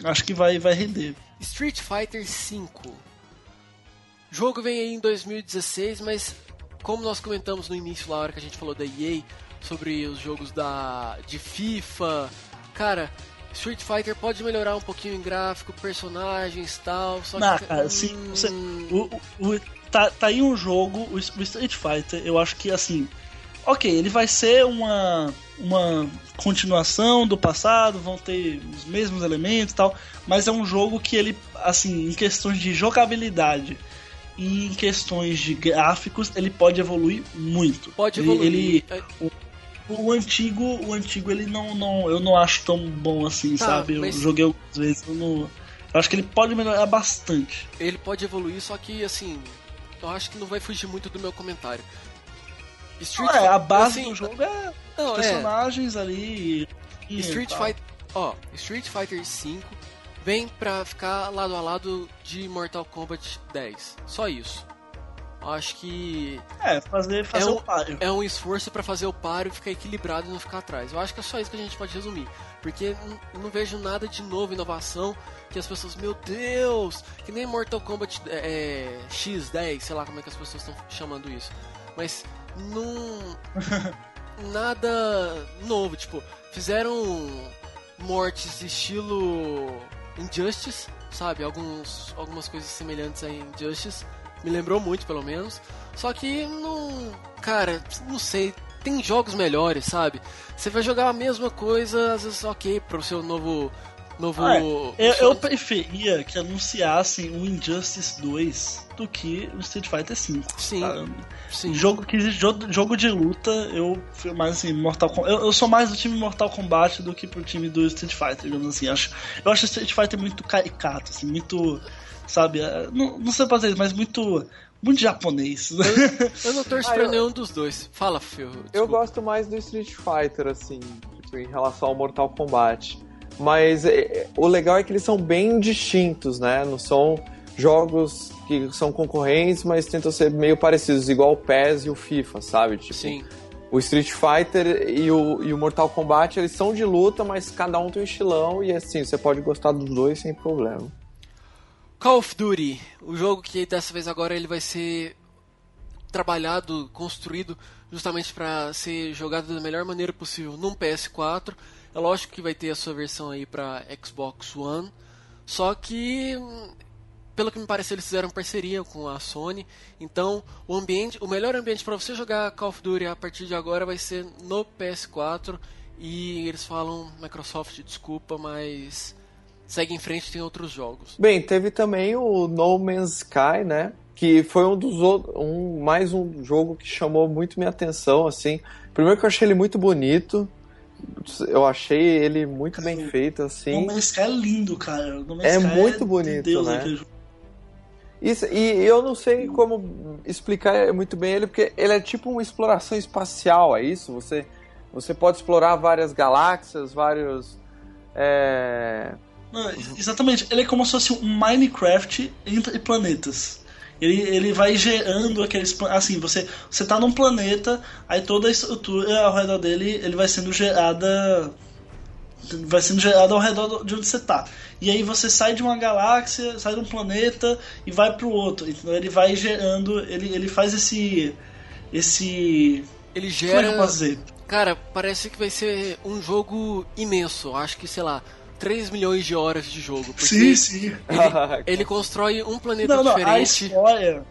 acho que vai, vai render. Street Fighter V. O jogo vem aí em 2016, mas como nós comentamos no início, na hora que a gente falou da EA, sobre os jogos da de FIFA, cara, Street Fighter pode melhorar um pouquinho em gráfico, personagens e tal, só Não, que... cara, assim, você, o, o, tá, tá aí um jogo, o Street Fighter, eu acho que assim, ok, ele vai ser uma, uma continuação do passado, vão ter os mesmos elementos e tal, mas é um jogo que ele, assim, em questões de jogabilidade e em questões de gráficos, ele pode evoluir muito. Pode Ele- evoluir. ele- É, O, antigo, o antigo ele não, não, eu não acho tão bom assim, Tá, sabe? Eu mas- joguei algumas vezes, eu não, eu acho que ele pode melhorar bastante. ele pode evoluir, só que assim, eu acho que não vai fugir muito do meu comentário. Street É, a base assim, do jogo é não, os é, personagens ali. e Street. Fighter, ó, Street Fighter V vem pra ficar lado a lado de Mortal Kombat 10. Só isso. Acho que É, fazer, fazer É um- o páreo. é um esforço pra fazer o páreo ficar equilibrado e não ficar atrás. Eu acho que é só isso que a gente pode resumir. Porque não vejo nada de novo, inovação, que as pessoas, meu Deus, que nem Mortal Kombat é, X10, sei lá como é que as pessoas estão chamando isso. Mas não. (laughs) nada novo, tipo, fizeram mortes estilo Injustice, sabe? Alguns, algumas coisas semelhantes a Injustice. Me lembrou muito, pelo menos. Só que não. Cara, não sei. Tem jogos melhores, sabe? Você vai jogar a mesma coisa, às vezes, ok, pro seu novo. Novo. Ah. Eu, eu preferia que anunciassem o Injustice 2 do que o Street Fighter V. Sim, cara. sim. Jogo, que, jogo, jogo de luta, eu fui mais assim, Mortal Kombat. Eu, eu sou mais do time Mortal Kombat do que pro time do Street Fighter, digamos assim. Acho, eu acho o Street Fighter muito caricato, assim, muito. Sabe? é, Não, não sei fazer isso, mas muito. Muito japonês. Eu (laughs) não torço Ah, pra eu- nenhum dos dois. Fala, Phil. Eu desculpa. gosto mais do Street Fighter, assim, tipo, em relação ao Mortal Kombat. Mas é, é, o legal é que eles são bem distintos, né? Não são jogos que são concorrentes, mas tentam ser meio parecidos, igual o PES e o FIFA, sabe? Tipo, Sim. o Street Fighter e o, e o Mortal Kombat, eles são de luta, mas cada um tem um estilão e assim, você pode gostar dos dois sem problema. Call of Duty, o jogo que dessa vez agora ele vai ser trabalhado, construído justamente para ser jogado da melhor maneira possível num PS4. É lógico que vai ter a sua versão aí para Xbox One, só que pelo que me parece eles fizeram parceria com a Sony, então o ambiente, o melhor ambiente para você jogar Call of Duty a partir de agora vai ser no PS4 e eles falam Microsoft, desculpa, mas segue em frente tem outros jogos. Bem, teve também o No Man's Sky, né? Que foi um dos outros, um, mais um jogo que chamou muito minha atenção, assim. Primeiro que eu achei ele muito bonito, eu achei ele muito bem feito, assim. No Man's Sky é lindo, cara. O No Man's É Sky muito de bonito, Deus, né? aquele jogo. Isso, e eu não sei como explicar muito bem ele, porque ele é tipo uma exploração espacial, é isso? Você, você pode explorar várias galáxias, vários. é, Não, exatamente, ele é como se fosse um Minecraft entre planetas. Ele, ele vai gerando aqueles. Assim, você, você tá num planeta, aí toda a estrutura ao redor dele ele vai sendo gerada. Vai sendo gerada ao redor de onde você tá. E aí você sai de uma galáxia, sai de um planeta e vai pro outro. Então ele vai gerando. Ele, ele faz esse. Esse. Ele Como é que gera. eu posso dizer? Cara, parece que vai ser um jogo imenso. Acho que, sei lá, 3 milhões de horas de jogo. Porque Sim, sim. Ele, ele (laughs) constrói um planeta Não, não, a diferente. história.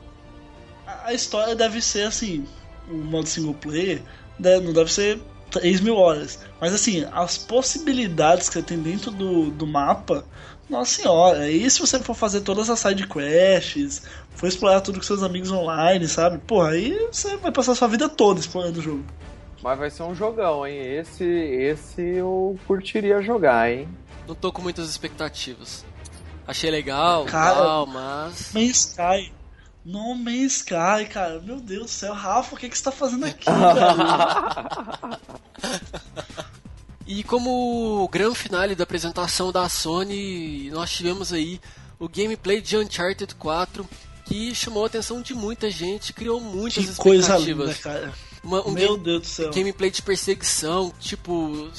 A a história deve ser assim. O modo single player né, não deve ser 3 mil horas. Mas assim, as possibilidades que você tem dentro do, do mapa. Nossa senhora, e se você for fazer todas as side quests, for explorar tudo com seus amigos online, sabe? Porra, aí você vai passar sua vida toda explorando o jogo. Mas vai ser um jogão, hein? Esse, esse eu curtiria jogar, hein? Não tô com muitas expectativas. Achei legal, Cara, tal, mas. No Man's Sky. No Man's Sky, cara. Meu Deus do céu. Rafa, o que, que você tá fazendo aqui, (laughs) cara? E como grande finale da apresentação da Sony, nós tivemos aí o gameplay de Uncharted 4, que chamou a atenção de muita gente, criou muitas Que expectativas. coisa linda, cara. Uma- um Meu game- Deus do céu. gameplay de perseguição, tipo,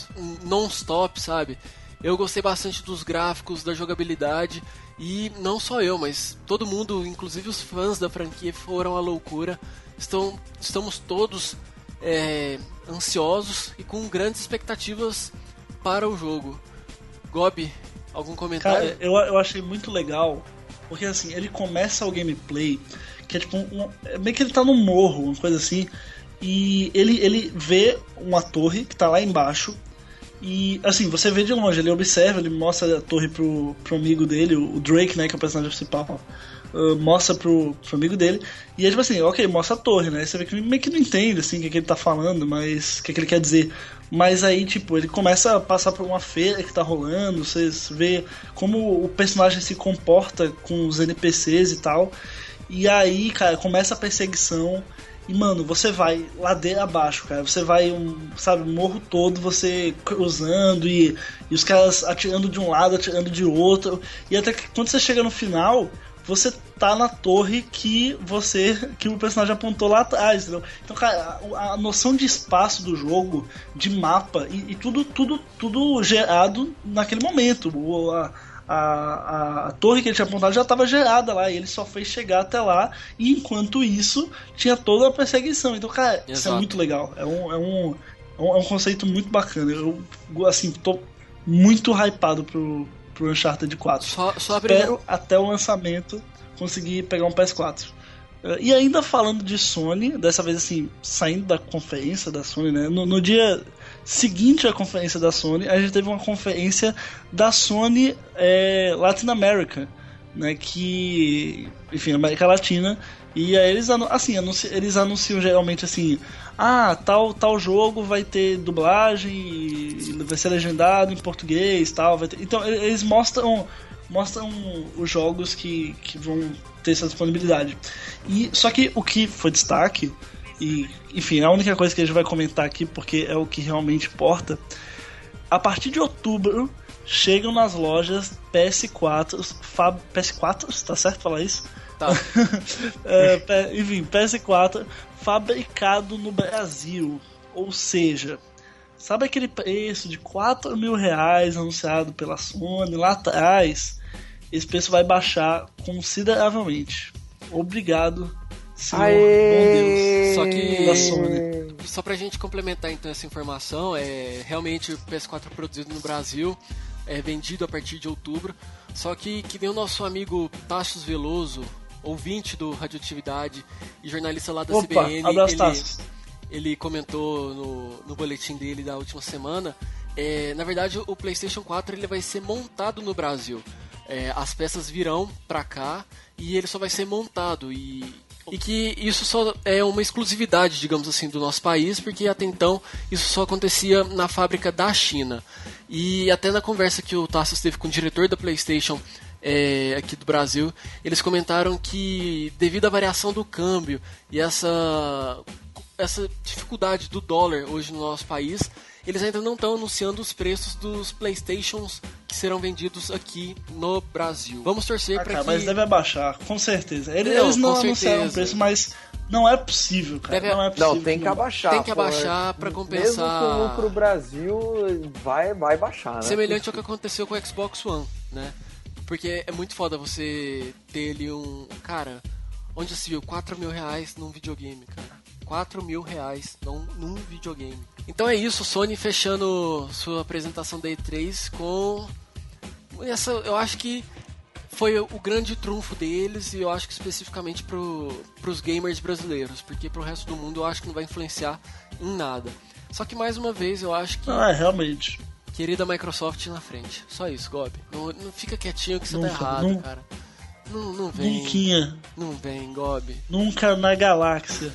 non-stop, sabe? Eu gostei bastante dos gráficos, da jogabilidade e não só eu, mas todo mundo, inclusive os fãs da franquia, foram à loucura. Estão, estamos todos é, ansiosos e com grandes expectativas para o jogo. Gobi, algum comentário? Cara, eu, eu achei muito legal, porque assim, ele começa o gameplay, que é tipo um, é meio que ele tá no morro, uma coisa assim, e ele, ele vê uma torre que tá lá embaixo, e assim, você vê de longe, ele observa, ele mostra a torre pro, pro amigo dele, o Drake, né, que é o personagem principal, uh, mostra pro, pro amigo dele, e é tipo assim, ok, mostra a torre, né, você vê que meio que não entende, assim, o que, que ele tá falando, mas o que, que ele quer dizer. Mas aí, tipo, ele começa a passar por uma feira que tá rolando, você vê como o personagem se comporta com os NPCs e tal. E aí, cara, começa a perseguição. E, mano, você vai ladeira abaixo, cara. Você vai, um, sabe, o morro todo, você cruzando e, e os caras atirando de um lado, atirando de outro. E até que quando você chega no final, você tá na torre que você. que o personagem apontou lá atrás, entendeu? Então, cara, a, a noção de espaço do jogo, de mapa, e, e tudo, tudo, tudo gerado naquele momento. O, a, a, a, torre que ele tinha apontado já estava gerada lá, e ele só fez chegar até lá, e enquanto isso, tinha toda a perseguição. Então, cara, isso é Exato. muito legal. É um, é um, é um, é um conceito muito bacana. Eu, assim, tô muito hypado pro, pro Uncharted 4. Só, só Espero até o lançamento conseguir pegar um PS4. Eh, E ainda falando de Sony, dessa vez assim, saindo da conferência da Sony, né? No, no dia seguinte à conferência da Sony, a gente teve uma conferência da Sony eh, Latin America, né? Que, enfim, América Latina. E aí eles, assim, anunci- eles anunciam geralmente assim, ah, tal, tal jogo vai ter dublagem, vai ser legendado em português, tal, ter... Então eles mostram mostram os jogos que, que vão ter essa disponibilidade. E só que o que foi destaque e enfim, a única coisa que a gente vai comentar aqui porque é o que realmente importa. A partir de outubro chegam nas lojas PS4, fab, PS4, tá certo falar isso? Tá. (laughs) É, enfim, PS4 fabricado no Brasil. Ou seja, sabe aquele preço de 4 mil reais anunciado pela Sony lá atrás? Esse preço vai baixar consideravelmente. Obrigado, senhor Aê! Só que- Da Sony. Só pra gente complementar então essa informação, é realmente o PS4 produzido no Brasil é vendido a partir de outubro. Só que que nem o nosso amigo Tassius Veloso, ouvinte do Radioatividade e jornalista lá da Opa, CBN, abraço, ele, ele comentou no, no boletim dele da última semana. é, na verdade, o PlayStation 4 ele vai ser montado no Brasil. É, as peças virão pra cá e ele só vai ser montado e, e que isso só é uma exclusividade, digamos assim, do nosso país, porque até então isso só acontecia na fábrica da China. E até na conversa que o Tassos teve com o diretor da PlayStation é, aqui do Brasil, eles comentaram que devido à variação do câmbio e essa essa dificuldade do dólar hoje no nosso país, eles ainda não estão anunciando os preços dos PlayStations que serão vendidos aqui no Brasil. Vamos torcer Ah, para cara, que mas deve abaixar, com certeza. Eles Não, eles não anunciaram o preço, mas não é possível, cara. Deve- Não é possível. Não, tem que abaixar. Tem que abaixar pra Mesmo compensar. com o pro Brasil, vai, vai baixar, né? semelhante ao que aconteceu com o Xbox One, né? Porque é muito foda você ter ali um. Cara, onde se viu 4 mil reais num videogame, cara. 4 mil reais num, num videogame. Então é isso, Sony fechando sua apresentação da E3 com. Essa, eu acho que foi o grande trunfo deles e eu acho que especificamente pro, pros gamers brasileiros, porque pro resto do mundo eu acho que não vai influenciar em nada. Só que mais uma vez eu acho que Não, é, realmente. Querida Microsoft na frente. Só isso, Gob. Não, não fica quietinho que você Nunca, tá errado, nunca. cara. Não, não vem. Nunca, Não vem, Gob. nunca na galáxia.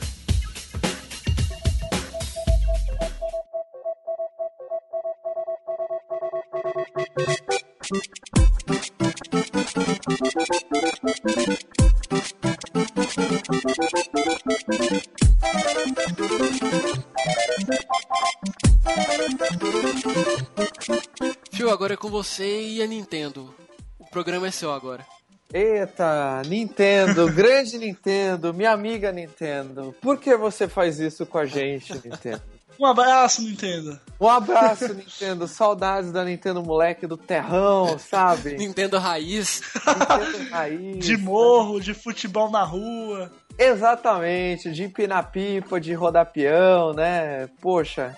Fio, agora é com você e a Nintendo. O programa é seu agora. Eita, Nintendo, (laughs) grande Nintendo, minha amiga Nintendo, por que você faz isso com a gente, Nintendo? Um abraço, Nintendo. Um abraço, Nintendo. Saudades da Nintendo moleque do terrão, sabe? Nintendo raiz. Nintendo raiz. De morro, de futebol na rua. Exatamente, de empinar pipa, de rodar peão, né? Poxa.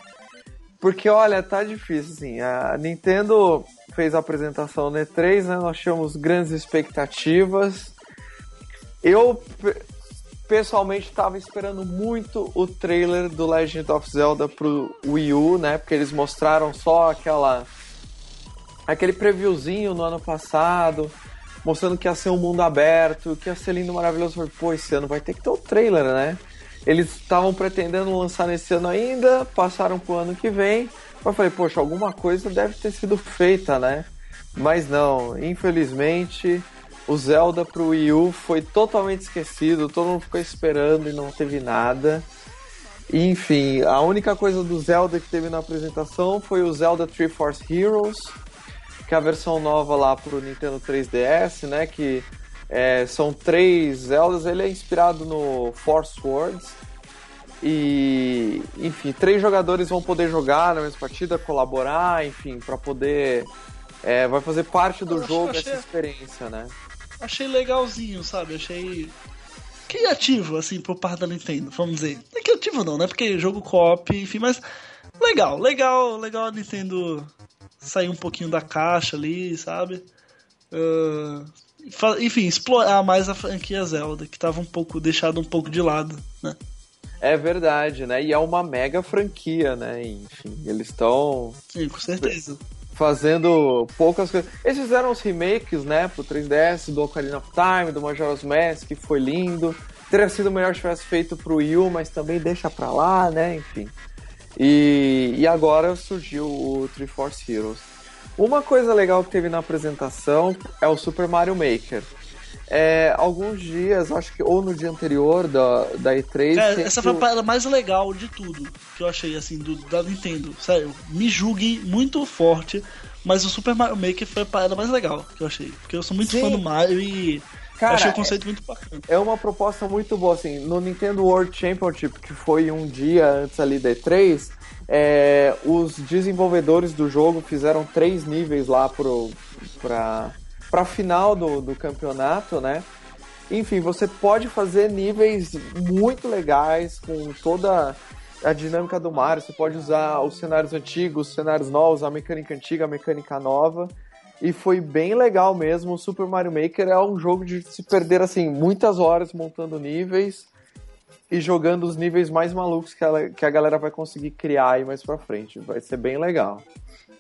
Porque olha, tá difícil, assim. A Nintendo fez a apresentação no E3, né? Nós tínhamos grandes expectativas. Eu pessoalmente estava esperando muito o trailer do Legend of Zelda pro Wii U, né? Porque eles mostraram só aquela aquele previewzinho no ano passado, mostrando que ia ser um mundo aberto, que ia ser lindo, maravilhoso. Pô, esse ano vai ter que ter o trailer, né? Eles estavam pretendendo lançar nesse ano ainda, passaram pro ano que vem. Eu falei, poxa, alguma coisa deve ter sido feita, né? Mas não, infelizmente o Zelda pro Wii U foi totalmente esquecido, todo mundo ficou esperando e não teve nada. Enfim, a única coisa do Zelda que teve na apresentação foi o Zelda Tree Force Heroes, que é a versão nova lá pro Nintendo 3DS, né? Que é, são três Zeldas, ele é inspirado no Force Words. E, enfim, três jogadores vão poder jogar na mesma partida, colaborar, enfim, para poder. É, vai fazer parte do jogo essa experiência, né? Achei legalzinho, sabe? Achei criativo, assim, por parte da Nintendo, vamos dizer. Não é criativo não, né? Porque jogo co-op, enfim, mas legal, legal, legal a Nintendo sair um pouquinho da caixa ali, sabe? Uh, enfim, explorar mais a franquia Zelda, que tava um pouco deixado um pouco de lado, né? É verdade, né? E é uma mega franquia, né? Enfim, eles estão. Sim, com certeza fazendo poucas coisas. Eles fizeram os remakes, né, pro 3DS, do Ocarina of Time, do Majora's Mask, que foi lindo. Teria sido melhor se tivesse feito pro Wii U, mas também deixa pra lá, né, enfim. E, e agora surgiu o Triforce Heroes. Uma coisa legal que teve na apresentação é o Super Mario Maker é, alguns dias, acho que ou no dia anterior da, da E3. É, essa foi a parada mais legal de tudo que eu achei, assim, do, da Nintendo. Sério, me julguem muito forte, mas o Super Mario Maker foi a parada mais legal que eu achei. Porque eu sou muito Sim. fã do Mario e. Cara, achei o conceito é, muito bacana. É uma proposta muito boa, assim. No Nintendo World Championship, que foi um dia antes ali da E3, é, os desenvolvedores do jogo fizeram três níveis lá pro, pra, para a final do, do campeonato, né? Enfim, você pode fazer níveis muito legais com toda a dinâmica do Mario. Você pode usar os cenários antigos, os cenários novos, a mecânica antiga, a mecânica nova. E foi bem legal mesmo. O Super Mario Maker é um jogo de se perder assim muitas horas montando níveis e jogando os níveis mais malucos que a, que a galera vai conseguir criar aí mais pra frente. Vai ser bem legal.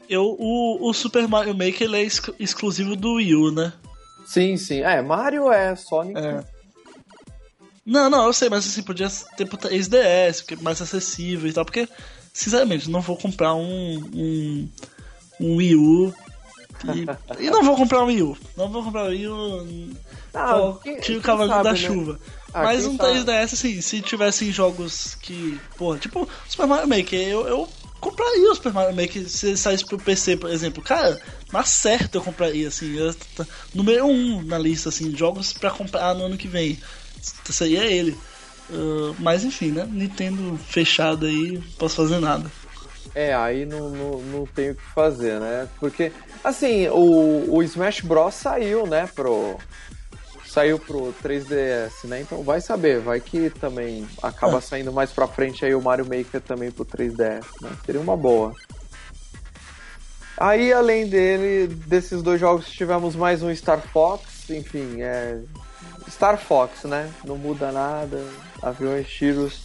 Eu, o, o Super Mario Maker ele é exc exclusivo do Wii U, né? Sim, sim. É, Mario é Sonic. É. Não, não, eu sei, mas assim, podia ter pro 3DS, porque é mais acessível e tal, porque, sinceramente, não vou comprar um, um, um Wii U. E, (laughs) e, não vou comprar um Wii U. Não vou comprar um Wii U. Não, tio Cavaleiro da né? Chuva. Ah, mas um 3DS, assim, se tivessem jogos que. Porra, tipo Super Mario Maker, eu, eu compraria o Super Mario Maker se saísse pro PC, por exemplo. Cara, na certa eu compraria, assim. Eu, número um na lista, assim, jogos para comprar no ano que vem. Seria ele. Uh, mas enfim, né? Nintendo fechado aí, posso fazer nada. É, aí não, não, não tem o que fazer, né? Porque, assim, o, o Smash Bros saiu, né, pro, saiu pro 3DS, né? Então vai saber, vai que também acaba é. saindo mais pra frente aí o Mario Maker também pro 3DS, né? Seria uma boa. Aí, além dele, desses dois jogos, tivemos mais um Star Fox, enfim, é. Star Fox, né? Não muda nada, aviões, tiros.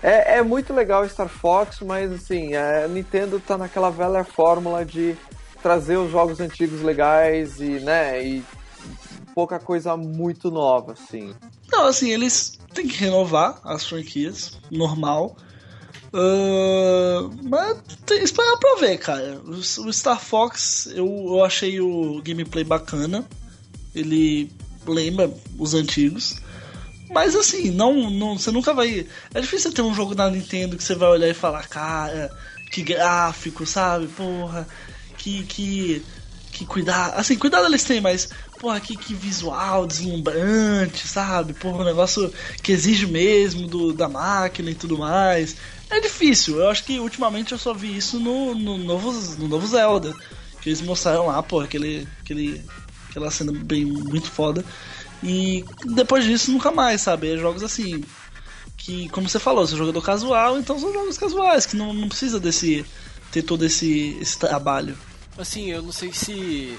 É, é muito legal Star Fox, mas assim, a Nintendo tá naquela velha fórmula de trazer os jogos antigos legais e, né, e pouca coisa muito nova, assim. Não, assim, eles têm que renovar as franquias, normal. Uh, mas tem, esperar pra ver, cara. O, Star Fox, eu, eu achei o gameplay bacana. Ele lembra os antigos. Mas assim, não, não, você nunca vai. É difícil ter um jogo da Nintendo que você vai olhar e falar, cara, que gráfico, sabe? Porra, que, que que cuidar. Assim, cuidado eles têm, mas, porra, que, que visual deslumbrante, sabe? Porra, um negócio que exige mesmo do, da máquina e tudo mais. É difícil. Eu acho que ultimamente eu só vi isso no, no, novo, no novo Zelda. Que eles mostraram lá, porra, aquele, aquele, aquela cena bem muito foda. E depois disso nunca mais, sabe? É jogos assim. Que, como você falou, sou jogador casual, então são jogos casuais, que não, não precisa desse. ter todo esse, esse trabalho. Assim, eu não sei se.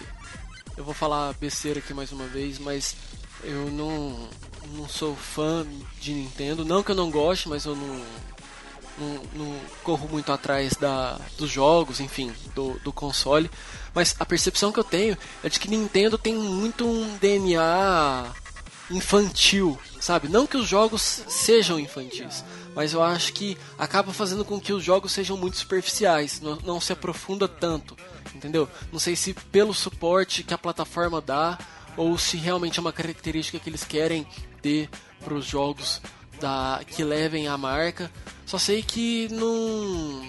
Eu vou falar besteira aqui mais uma vez, mas eu não, não sou fã de Nintendo. Não que eu não goste, mas eu não, não, não corro muito atrás da, dos jogos, enfim, do, do console. Mas a percepção que eu tenho é de que Nintendo tem muito um DNA infantil, sabe? Não que os jogos sejam infantis, mas eu acho que acaba fazendo com que os jogos sejam muito superficiais, não, não se aprofunda tanto entendeu? Não sei se pelo suporte que a plataforma dá ou se realmente é uma característica que eles querem ter para os jogos da que levem a marca. Só sei que não,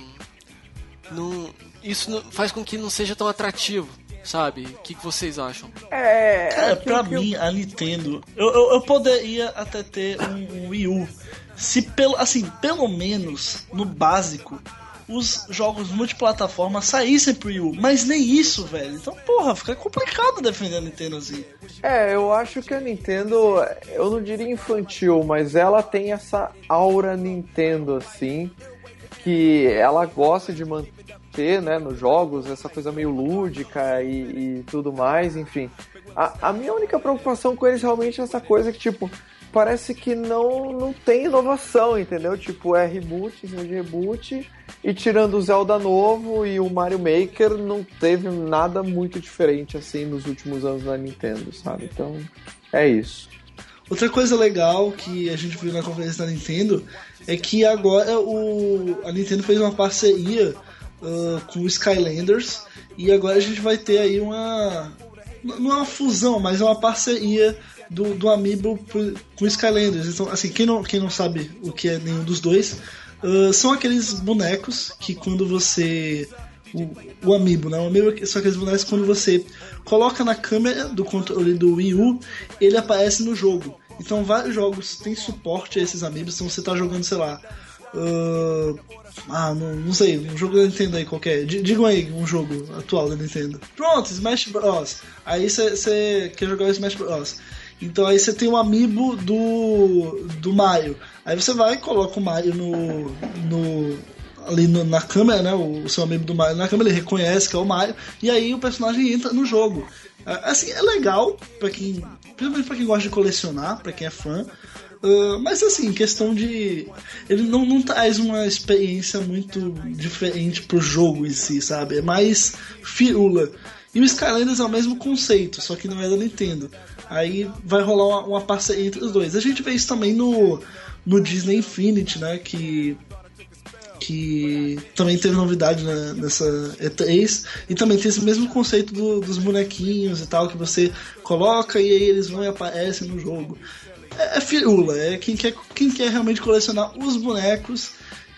não isso não, faz com que não seja tão atrativo. Sabe? O que, que vocês acham? É. Cara, pra mim, a Nintendo. Eu, eu, eu poderia até ter um, um Wii U. Se pelo. Assim, pelo menos no básico, os jogos multiplataforma saíssem pro Wii U. Mas nem isso, velho. Então, porra, fica complicado defender a Nintendo assim. É, eu acho que a Nintendo, eu não diria infantil, mas ela tem essa aura Nintendo, assim, que ela gosta de manter, né, nos jogos, essa coisa meio lúdica e, e tudo mais, enfim. A, a minha única preocupação com eles realmente é essa coisa que, tipo, parece que não, não tem inovação, entendeu? Tipo, é reboot em cima de reboot, e tirando o Zelda novo e o Mario Maker, não teve nada muito diferente assim nos últimos anos na Nintendo, sabe? Então, é isso. Outra coisa legal que a gente viu na conferência da Nintendo é que agora o, a Nintendo fez uma parceria uh, com o Skylanders e agora a gente vai ter aí uma. Não é uma fusão, mas é uma parceria do, do Amiibo com Skylanders. Então, assim, quem não, quem não sabe o que é nenhum dos dois, uh, são aqueles bonecos que quando você. O, o Amiibo, né? O Amiibo são aqueles bonecos que quando você coloca na câmera do controle do Wii U, ele aparece no jogo. Então, vários jogos têm suporte a esses Amiibos. Então, você está jogando, sei lá. Uh, ah, não, não, sei, um jogo da Nintendo aí qualquer. D digam aí um jogo atual da Nintendo. Pronto, Smash Bros. Aí você quer jogar o Smash Bros. Então aí você tem o um amiibo do, do Mario. Aí você vai e coloca o Mario no, no, ali no, na câmera, né? O, o, seu amigo do Mario na câmera, ele reconhece que é o Mario, e aí o personagem entra no jogo. É, assim, é legal para quem. Principalmente pra quem gosta de colecionar, para quem é fã. Uh, mas assim, questão de. Ele não, não traz uma experiência muito diferente pro jogo em si, sabe? É mais firula. E o Skylanders é o mesmo conceito, só que não é da Nintendo. Aí vai rolar uma, uma parceria entre os dois. A gente vê isso também no, no Disney Infinity, né? Que que também teve novidade né, nessa E3 e também tem esse mesmo conceito do, dos bonequinhos e tal que você coloca e aí eles vão e aparecem no jogo. É, é firula, é quem quer, quem quer realmente colecionar os bonecos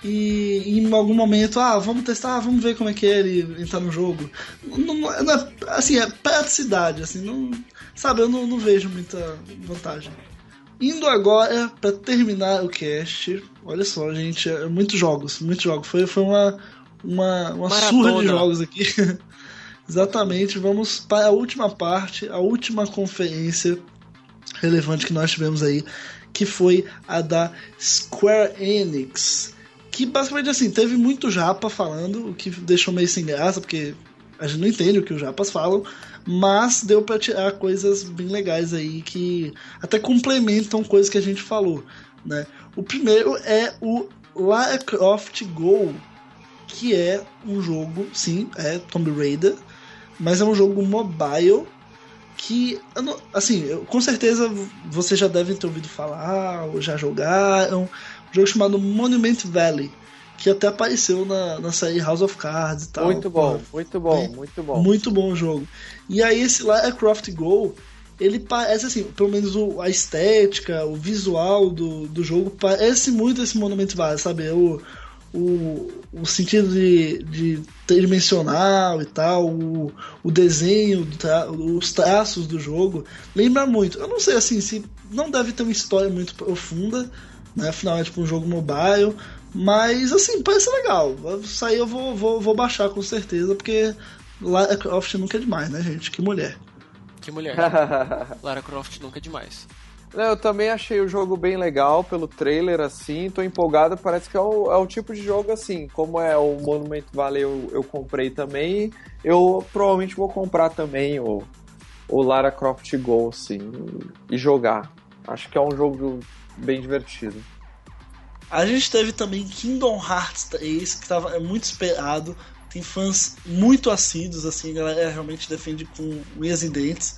e, em algum momento, ah, vamos testar, vamos ver como é que é ele entrar no jogo. Não, não, é, assim, é praticidade, assim, não, sabe, eu não, não vejo muita vantagem. Indo agora para terminar o cast, olha só, gente, é muitos jogos, muitos jogos. Foi, foi uma, uma, uma surra de jogos aqui. (laughs) Exatamente, vamos para a última parte, a última conferência relevante que nós tivemos aí, que foi a da Square Enix que basicamente assim, teve muito japa falando, o que deixou meio sem graça, porque a gente não entende o que os japas falam, mas deu para tirar coisas bem legais aí que até complementam coisas que a gente falou, né? O primeiro é o Lara Croft Go, que é um jogo, sim, é Tomb Raider, mas é um jogo mobile que, assim, com certeza você já deve ter ouvido falar ou já jogaram, um jogo chamado Monument Valley, que até apareceu na, na série House of Cards e tal. Muito bom, muito bom, muito bom. Muito bom o jogo. E aí esse Lara Croft Go, ele parece assim, pelo menos o, a estética, o visual do, do jogo parece muito esse Monument Valley, sabe? O, o, o sentido de, de tridimensional e tal, o, o desenho, os traços do jogo, lembra muito. Eu não sei assim, se não deve ter uma história muito profunda, né? Afinal é tipo um jogo mobile, mas assim, parece legal. Isso aí eu vou, vou, vou baixar com certeza, porque Lara Croft nunca é demais, né, gente? Que mulher. Que mulher. (laughs) Lara Croft nunca é demais. Eu também achei o jogo bem legal pelo trailer, assim, tô empolgado, parece que é o, é o tipo de jogo assim, como é o Monument Valley eu, eu comprei também, eu provavelmente vou comprar também o, o Lara Croft Go, assim, e jogar. Acho que é um jogo bem divertido. A gente teve também Kingdom Hearts 3, que estava muito esperado, tem fãs muito assíduos, assim, a galera realmente defende com unhas e dentes.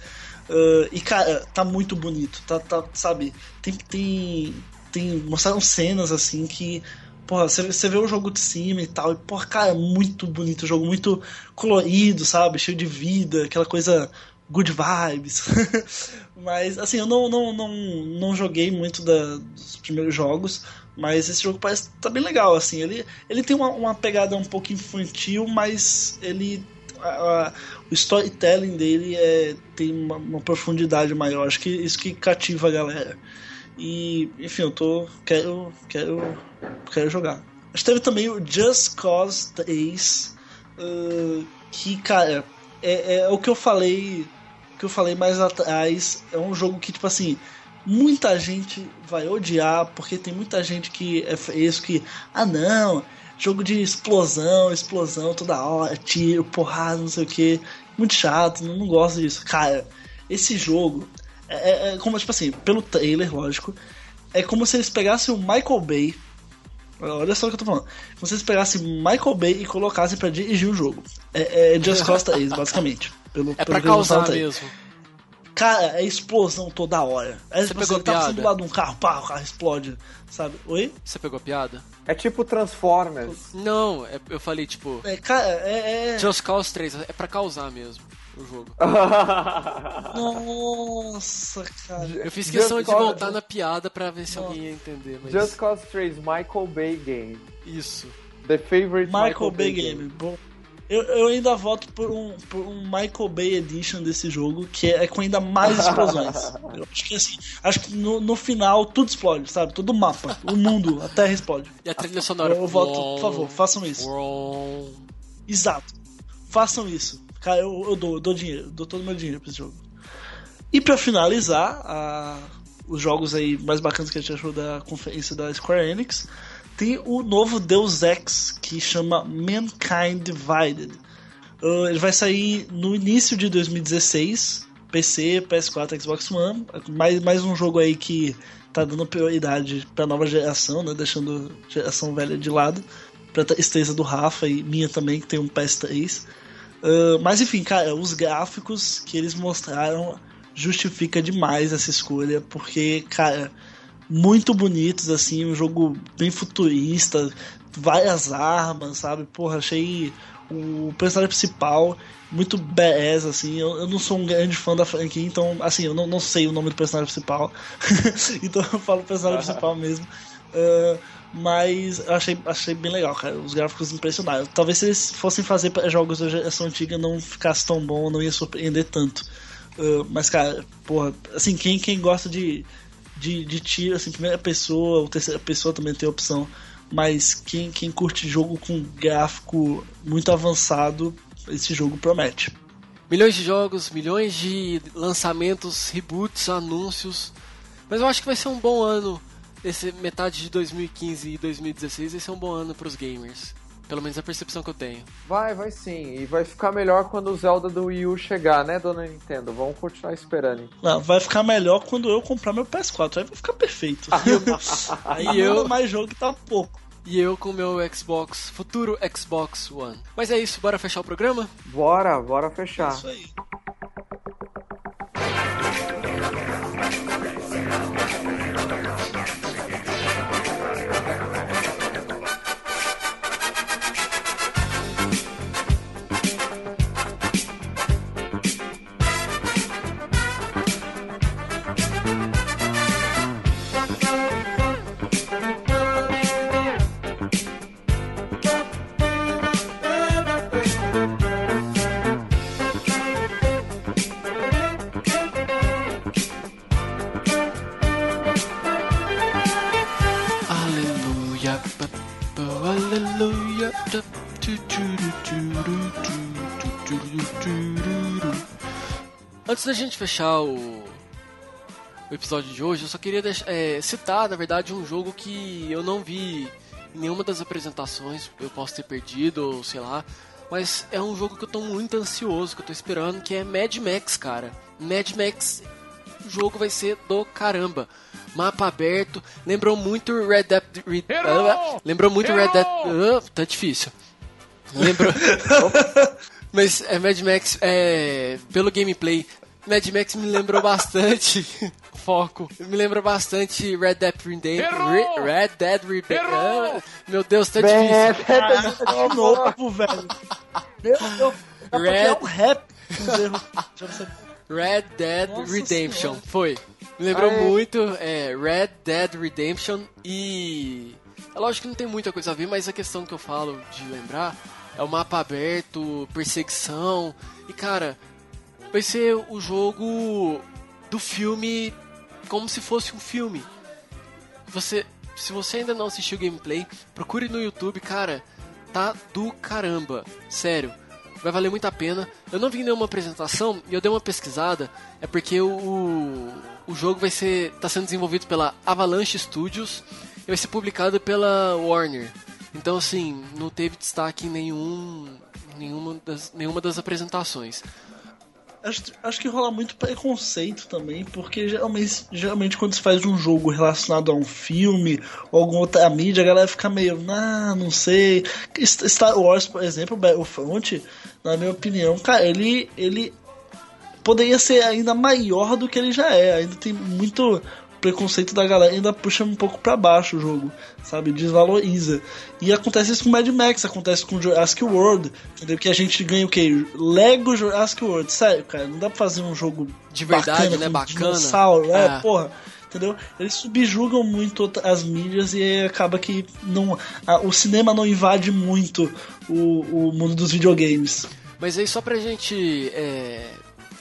Uh, e, cara, tá muito bonito. Tá, tá, sabe? Tem, tem, tem. Mostraram cenas assim que. Porra, você vê o jogo de cima e tal. E, porra, cara, é muito bonito. O jogo muito colorido, sabe? Cheio de vida, aquela coisa good vibes. (laughs) mas, assim, eu não, não, não, não joguei muito da, dos primeiros jogos. Mas esse jogo parece tá bem legal, assim. Ele, ele tem uma, uma pegada um pouco infantil, mas ele a, o storytelling dele é, tem uma, uma, profundidade maior. Acho que isso que cativa a galera. E, enfim, eu tô. Quero. Quero. Quero jogar. A gente teve também o Just Cause 3. Uh, que, cara, é, é o que eu falei. Que eu falei mais atrás. É um jogo que, tipo assim muita gente vai odiar, porque tem muita gente que é fresco que, ah não, jogo de explosão, explosão toda hora, tiro, porrada, não sei o que. Muito chato, não, não gosto disso. Cara, esse jogo é, é, é, como, tipo assim, pelo trailer, lógico, é como se eles pegassem o Michael Bay. Olha só o que eu tô falando. Como se eles pegassem Michael Bay e colocassem para dirigir o jogo. É, é Just Cause 3, basicamente. Pelo, é pelo pra causar mesmo. Cara, é explosão toda hora. É, você pegou tá piada? do lado de um carro, pá, o carro explode, sabe? Oi? Você pegou piada? É tipo Transformers. Não, é, eu falei tipo. É, cara, é. é... Just Cause 3, é pra causar mesmo o jogo. (laughs) Nossa, cara. Eu fiz questão Just de Cause... voltar na piada pra ver se Nossa. alguém ia entender. Mas... Just Cause 3, Michael Bay Game. Isso. The Favorite Michael, Michael Bay, Bay Game. Game. Eu, eu ainda voto por um, por um Michael Bay Edition desse jogo, que é, com ainda mais explosões. (laughs) eu acho que assim, acho que no, no final tudo explode, sabe? Todo o mapa, o mundo, a Terra explode. E a trilha sonora. Eu, eu voto, por favor, façam isso. Exato. Façam isso. Cara, eu, eu dou, eu dou dinheiro, dou todo o meu dinheiro pra esse jogo. E para finalizar, a, os jogos aí mais bacanas que a gente achou da conferência da Square Enix tem o novo Deus Ex que chama Mankind Divided. Uh, ele vai sair no início de 2016, PC, PS4, Xbox One. Mais, mais um jogo aí que tá dando prioridade pra nova geração, né? Deixando geração velha de lado. Pra tristeza do Rafa e minha também, que tem um PS3. Uh, mas enfim, cara, os gráficos que eles mostraram justifica demais essa escolha, porque, cara muito bonitos, assim, um jogo bem futurista, várias armas, sabe? Porra, achei o personagem principal muito badass, assim. Eu, eu, não sou um grande fã da franquia, então, assim, eu não, não sei o nome do personagem principal. (laughs) então eu falo personagem principal mesmo. Uh, mas eu achei, achei bem legal, cara. Os gráficos impressionaram. Talvez se eles fossem fazer jogos da geração antiga não ficasse tão bom, não ia surpreender tanto. Uh, mas, cara, porra, assim, quem, quem gosta de de, de tiro, assim, primeira pessoa ou terceira pessoa também tem opção. Mas quem, quem curte jogo com gráfico muito avançado, esse jogo promete. Milhões de jogos, milhões de lançamentos, reboots, anúncios. Mas eu acho que vai ser um bom ano. Esse metade de 2015 e 2016 vai ser um bom ano para os gamers. Pelo menos a percepção que eu tenho. Vai, vai sim. E vai ficar melhor quando o Zelda do Wii U chegar, né, dona Nintendo? Vamos continuar esperando. Não, vai ficar melhor quando eu comprar meu PS4. Aí vai ficar perfeito. (laughs) aí eu mais jogo que tá pouco. E eu com meu Xbox, futuro Xbox One. Mas é isso, bora fechar o programa? Bora, bora fechar. É isso aí. Fechar o, o episódio de hoje, eu só queria deixar, é, citar, na verdade, um jogo que eu não vi em nenhuma das apresentações, eu posso ter perdido, ou sei lá, mas é um jogo que eu tô muito ansioso, que eu tô esperando, que é Mad Max, cara. Mad Max, o jogo vai ser do caramba. Mapa aberto, lembrou muito Red Dead... Red, uh, lembrou muito Red Dead... Uh, tá difícil. Lembrou... (laughs) Mas é Mad Max, é, pelo gameplay, Mad Max me lembrou bastante. (laughs) Foco. Me lembra bastante Red Dead Redemption. Re, Red Dead Redemption. Ah, meu Deus, tá difícil. Ah, de novo, velho. Meu Deus. Red... É um rap. Red Dead Nossa Redemption. Senhora. Foi. Me lembrou Aê. muito é, Red Dead Redemption e. É lógico que não tem muita coisa a ver, mas a questão que eu falo de lembrar é o mapa aberto, perseguição. E cara, vai ser o jogo do filme como se fosse um filme. Você, se você ainda não assistiu o gameplay, procure no YouTube, cara, tá do caramba, sério. Vai valer muito a pena. Eu não vi nenhuma apresentação e eu dei uma pesquisada, é porque o, o jogo vai ser tá sendo desenvolvido pela Avalanche Studios e vai ser publicado pela Warner. Então, assim, não teve destaque em nenhum, nenhuma, das, nenhuma das apresentações. Acho, acho que rola muito preconceito também, porque geralmente, geralmente quando se faz um jogo relacionado a um filme ou alguma outra mídia, a galera fica meio, ah, não sei. Star Wars, por exemplo, Battlefront, na minha opinião, cara, ele, ele poderia ser ainda maior do que ele já é. Ainda tem muito preconceito da galera ainda puxa um pouco para baixo o jogo, sabe? Desvaloriza. E acontece isso com Mad Max, acontece com Jurassic World, entendeu? Que a gente ganha o quê? Lego Jurassic World. Sério, cara, não dá pra fazer um jogo de verdade, bacana, né? Bacana. Dinossauro, é, é, porra. Entendeu? Eles subjugam muito as mídias e acaba que não, a, o cinema não invade muito o, o mundo dos videogames. Mas aí só pra gente é,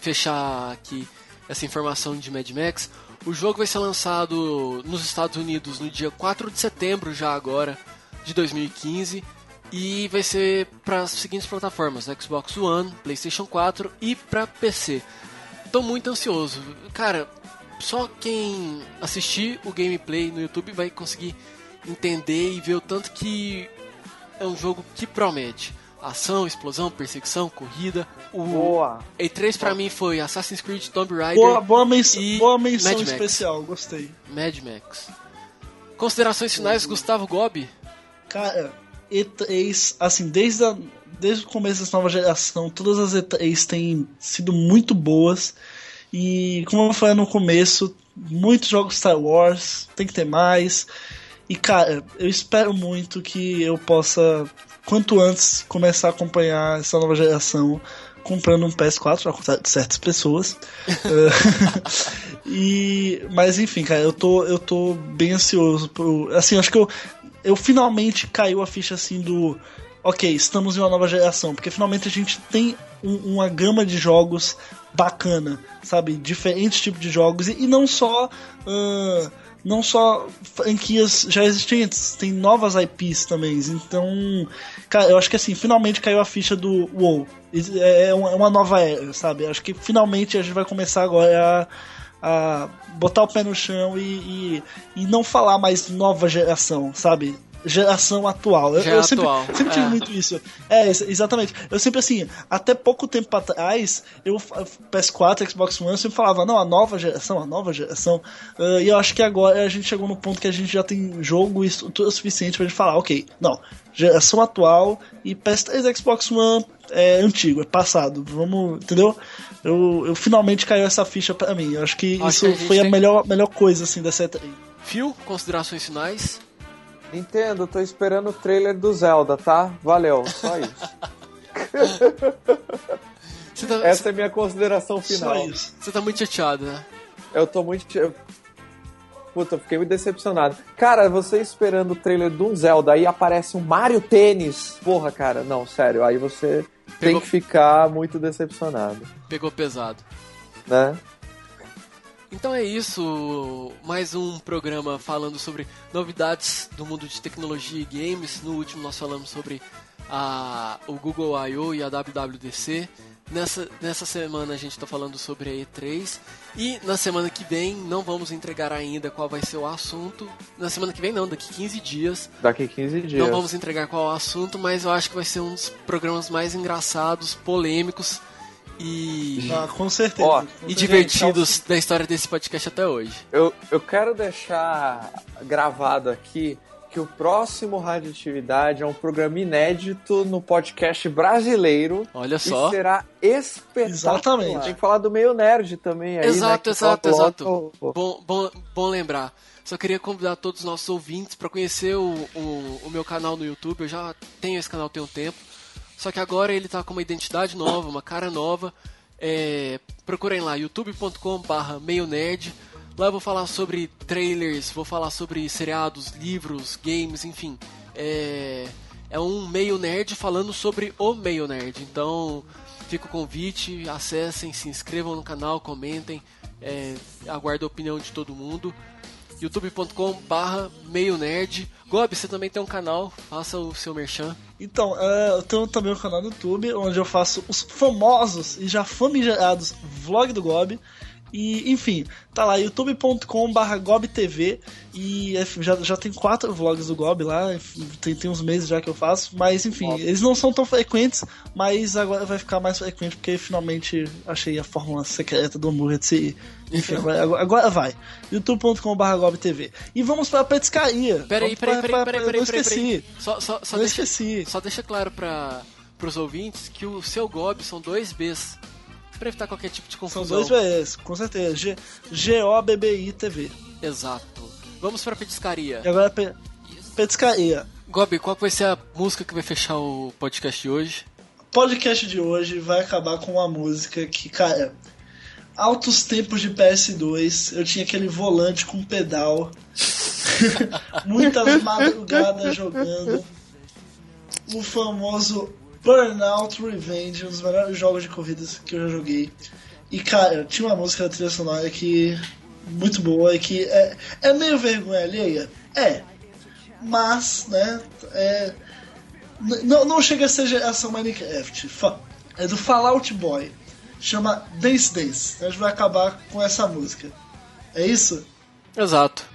fechar aqui essa informação de Mad Max, o jogo vai ser lançado nos Estados Unidos no dia 4 de setembro, já agora, de 2015. E vai ser para as seguintes plataformas: Xbox One, PlayStation 4 e para PC. Tô muito ansioso. Cara, só quem assistir o gameplay no YouTube vai conseguir entender e ver o tanto que é um jogo que promete ação, explosão, perseguição, corrida. O boa. E3 pra mim foi Assassin's Creed, Tomb Raider boa, boa, mens e boa menção Mad especial, Max. gostei. Mad Max. Considerações finais, Gustavo Gobi? Cara, E3, assim, desde, a, desde o começo dessa nova geração, todas as E3 têm sido muito boas. E como eu falei no começo, muitos jogos Star Wars, tem que ter mais. E cara, eu espero muito que eu possa quanto antes começar a acompanhar essa nova geração comprando um PS4, ao contrário de certas pessoas. (laughs) (laughs) e, mas enfim, cara, eu tô, eu tô bem ansioso. Por, assim, acho que eu, eu finalmente caiu a ficha assim do. Ok, estamos em uma nova geração, porque finalmente a gente tem um, uma gama de jogos bacana, sabe? Diferentes tipos de jogos, e, e não só. Uh, não só franquias já existentes, tem novas IPs também. Então, cara, eu acho que assim, finalmente caiu a ficha do WoW. É, é uma nova era, sabe? Acho que finalmente a gente vai começar agora a, a botar o pé no chão e, e, e não falar mais nova geração, sabe? Geração atual. Eu, eu sempre, atual. sempre tive é. muito isso. É, exatamente. Eu sempre assim, até pouco tempo atrás, eu PS4, Xbox One, eu sempre falava, não, a nova geração, a nova geração. Uh, e eu acho que agora a gente chegou no ponto que a gente já tem jogo e estrutura suficiente pra gente falar, ok, não, geração atual e PS3 Xbox One é antigo, é passado. Vamos, entendeu? Eu, eu finalmente caiu essa ficha pra mim. Eu acho que acho isso que a foi a melhor, melhor coisa assim dessa E3. Phil, considerações finais? Nintendo, tô esperando o trailer do Zelda, tá? Valeu, só isso. (laughs) tá, Essa é minha consideração final. Só isso. Você tá muito chateado, né? Eu tô muito. Puta, eu fiquei muito decepcionado. Cara, você esperando o trailer de um Zelda, aí aparece um Mario Tênis. Porra, cara, não, sério, aí você Pegou... tem que ficar muito decepcionado. Pegou pesado. Né? Então é isso, mais um programa falando sobre novidades do mundo de tecnologia e games. No último nós falamos sobre a, o Google I.O. e a WWDC. nessa, nessa semana a gente está falando sobre a E3 e na semana que vem não vamos entregar ainda qual vai ser o assunto. Na semana que vem não, daqui 15 dias. Daqui 15 dias. Não vamos entregar qual é o assunto, mas eu acho que vai ser um dos programas mais engraçados, polêmicos e. Ah, com certeza. Ó, e divertidos da história desse podcast até hoje. Eu, eu quero deixar gravado aqui que o próximo Radioatividade é um programa inédito no podcast brasileiro. Olha só. E será espetacular. Exatamente. Tem que falar do meio nerd também aí, Exato, né, exato, exato. Bom, bom, bom lembrar. Só queria convidar todos os nossos ouvintes para conhecer o, o, o, meu canal no YouTube. Eu já tenho esse canal tem um tempo. Só que agora ele tá com uma identidade nova, uma cara nova. É, procurem lá, youtube.com/barra meio nerd. Lá eu vou falar sobre trailers, vou falar sobre seriados, livros, games, enfim. É, é um meio nerd falando sobre o meio nerd. Então fica o convite, acessem, se inscrevam no canal, comentem. É, aguardo a opinião de todo mundo. youtube.com barra meio nerd. Gob, você também tem um canal, faça o seu merchan. Então, uh, eu tenho também um canal no YouTube onde eu faço os famosos e já famigerados vlog do Gob. E, enfim, tá lá, youtube.com.br GobTV. E já, já tem quatro vlogs do Gob lá, tem, tem uns meses já que eu faço. Mas, enfim, eles não são tão frequentes, mas agora vai ficar mais frequente porque finalmente achei a fórmula secreta do Murray Enfim, agora, agora vai. youtube.com.br GobTV. E vamos pra petiscaria. Peraí, peraí, peraí, peraí, peraí, Não esqueci. Só, só, só, não deixa, esqueci. só deixa claro para os ouvintes que o seu Gob são dois Bs para evitar qualquer tipo de confusão. São dois VS, com certeza. G G-O-B-B-I TV. Exato. Vamos pra petiscaria. E agora pe petiscaria. Gobi, qual vai ser a música que vai fechar o podcast de hoje? O podcast de hoje vai acabar com uma música que, cara, altos tempos de PS2, eu tinha aquele volante com pedal, (laughs) muitas madrugadas jogando, o famoso Burnout Revenge, um dos melhores jogos de corridas que eu já joguei. E cara, tinha uma música da trilha sonora que muito boa e que é, é meio vergonha alheia. É. Mas, né, é, não, não chega a ser geração Minecraft. É do Fallout Boy. Chama Dance Dance. A gente vai acabar com essa música. É isso? Exato.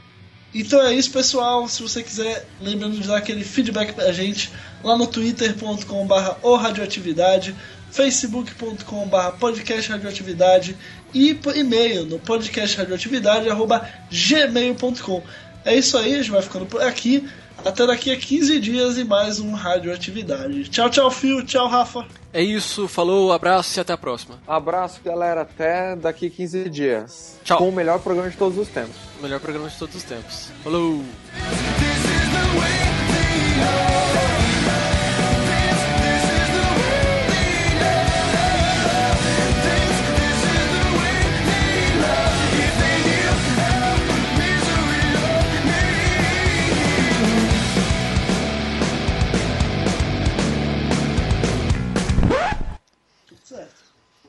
Então é isso, pessoal. Se você quiser, lembrando de dar aquele feedback pra gente lá no twitter.com/barra radioatividade, facebook.com/barra podcast radioatividade e e-mail no podcastradioatividade@gmail.com. É isso aí, a gente vai ficando por aqui. Até daqui a 15 dias e mais um Radioatividade. Tchau, tchau, Fio. Tchau, Rafa. É isso, falou, abraço e até a próxima. Abraço, galera. Até daqui 15 dias. Tchau. Com o melhor programa de todos os tempos. O melhor programa de todos os tempos. Falou!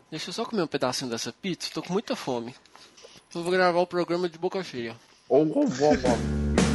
Deixa eu só comer um pedacinho dessa pizza, tô com muita fome. Eu vou gravar o programa de boca cheia. Ou oh, oh, oh,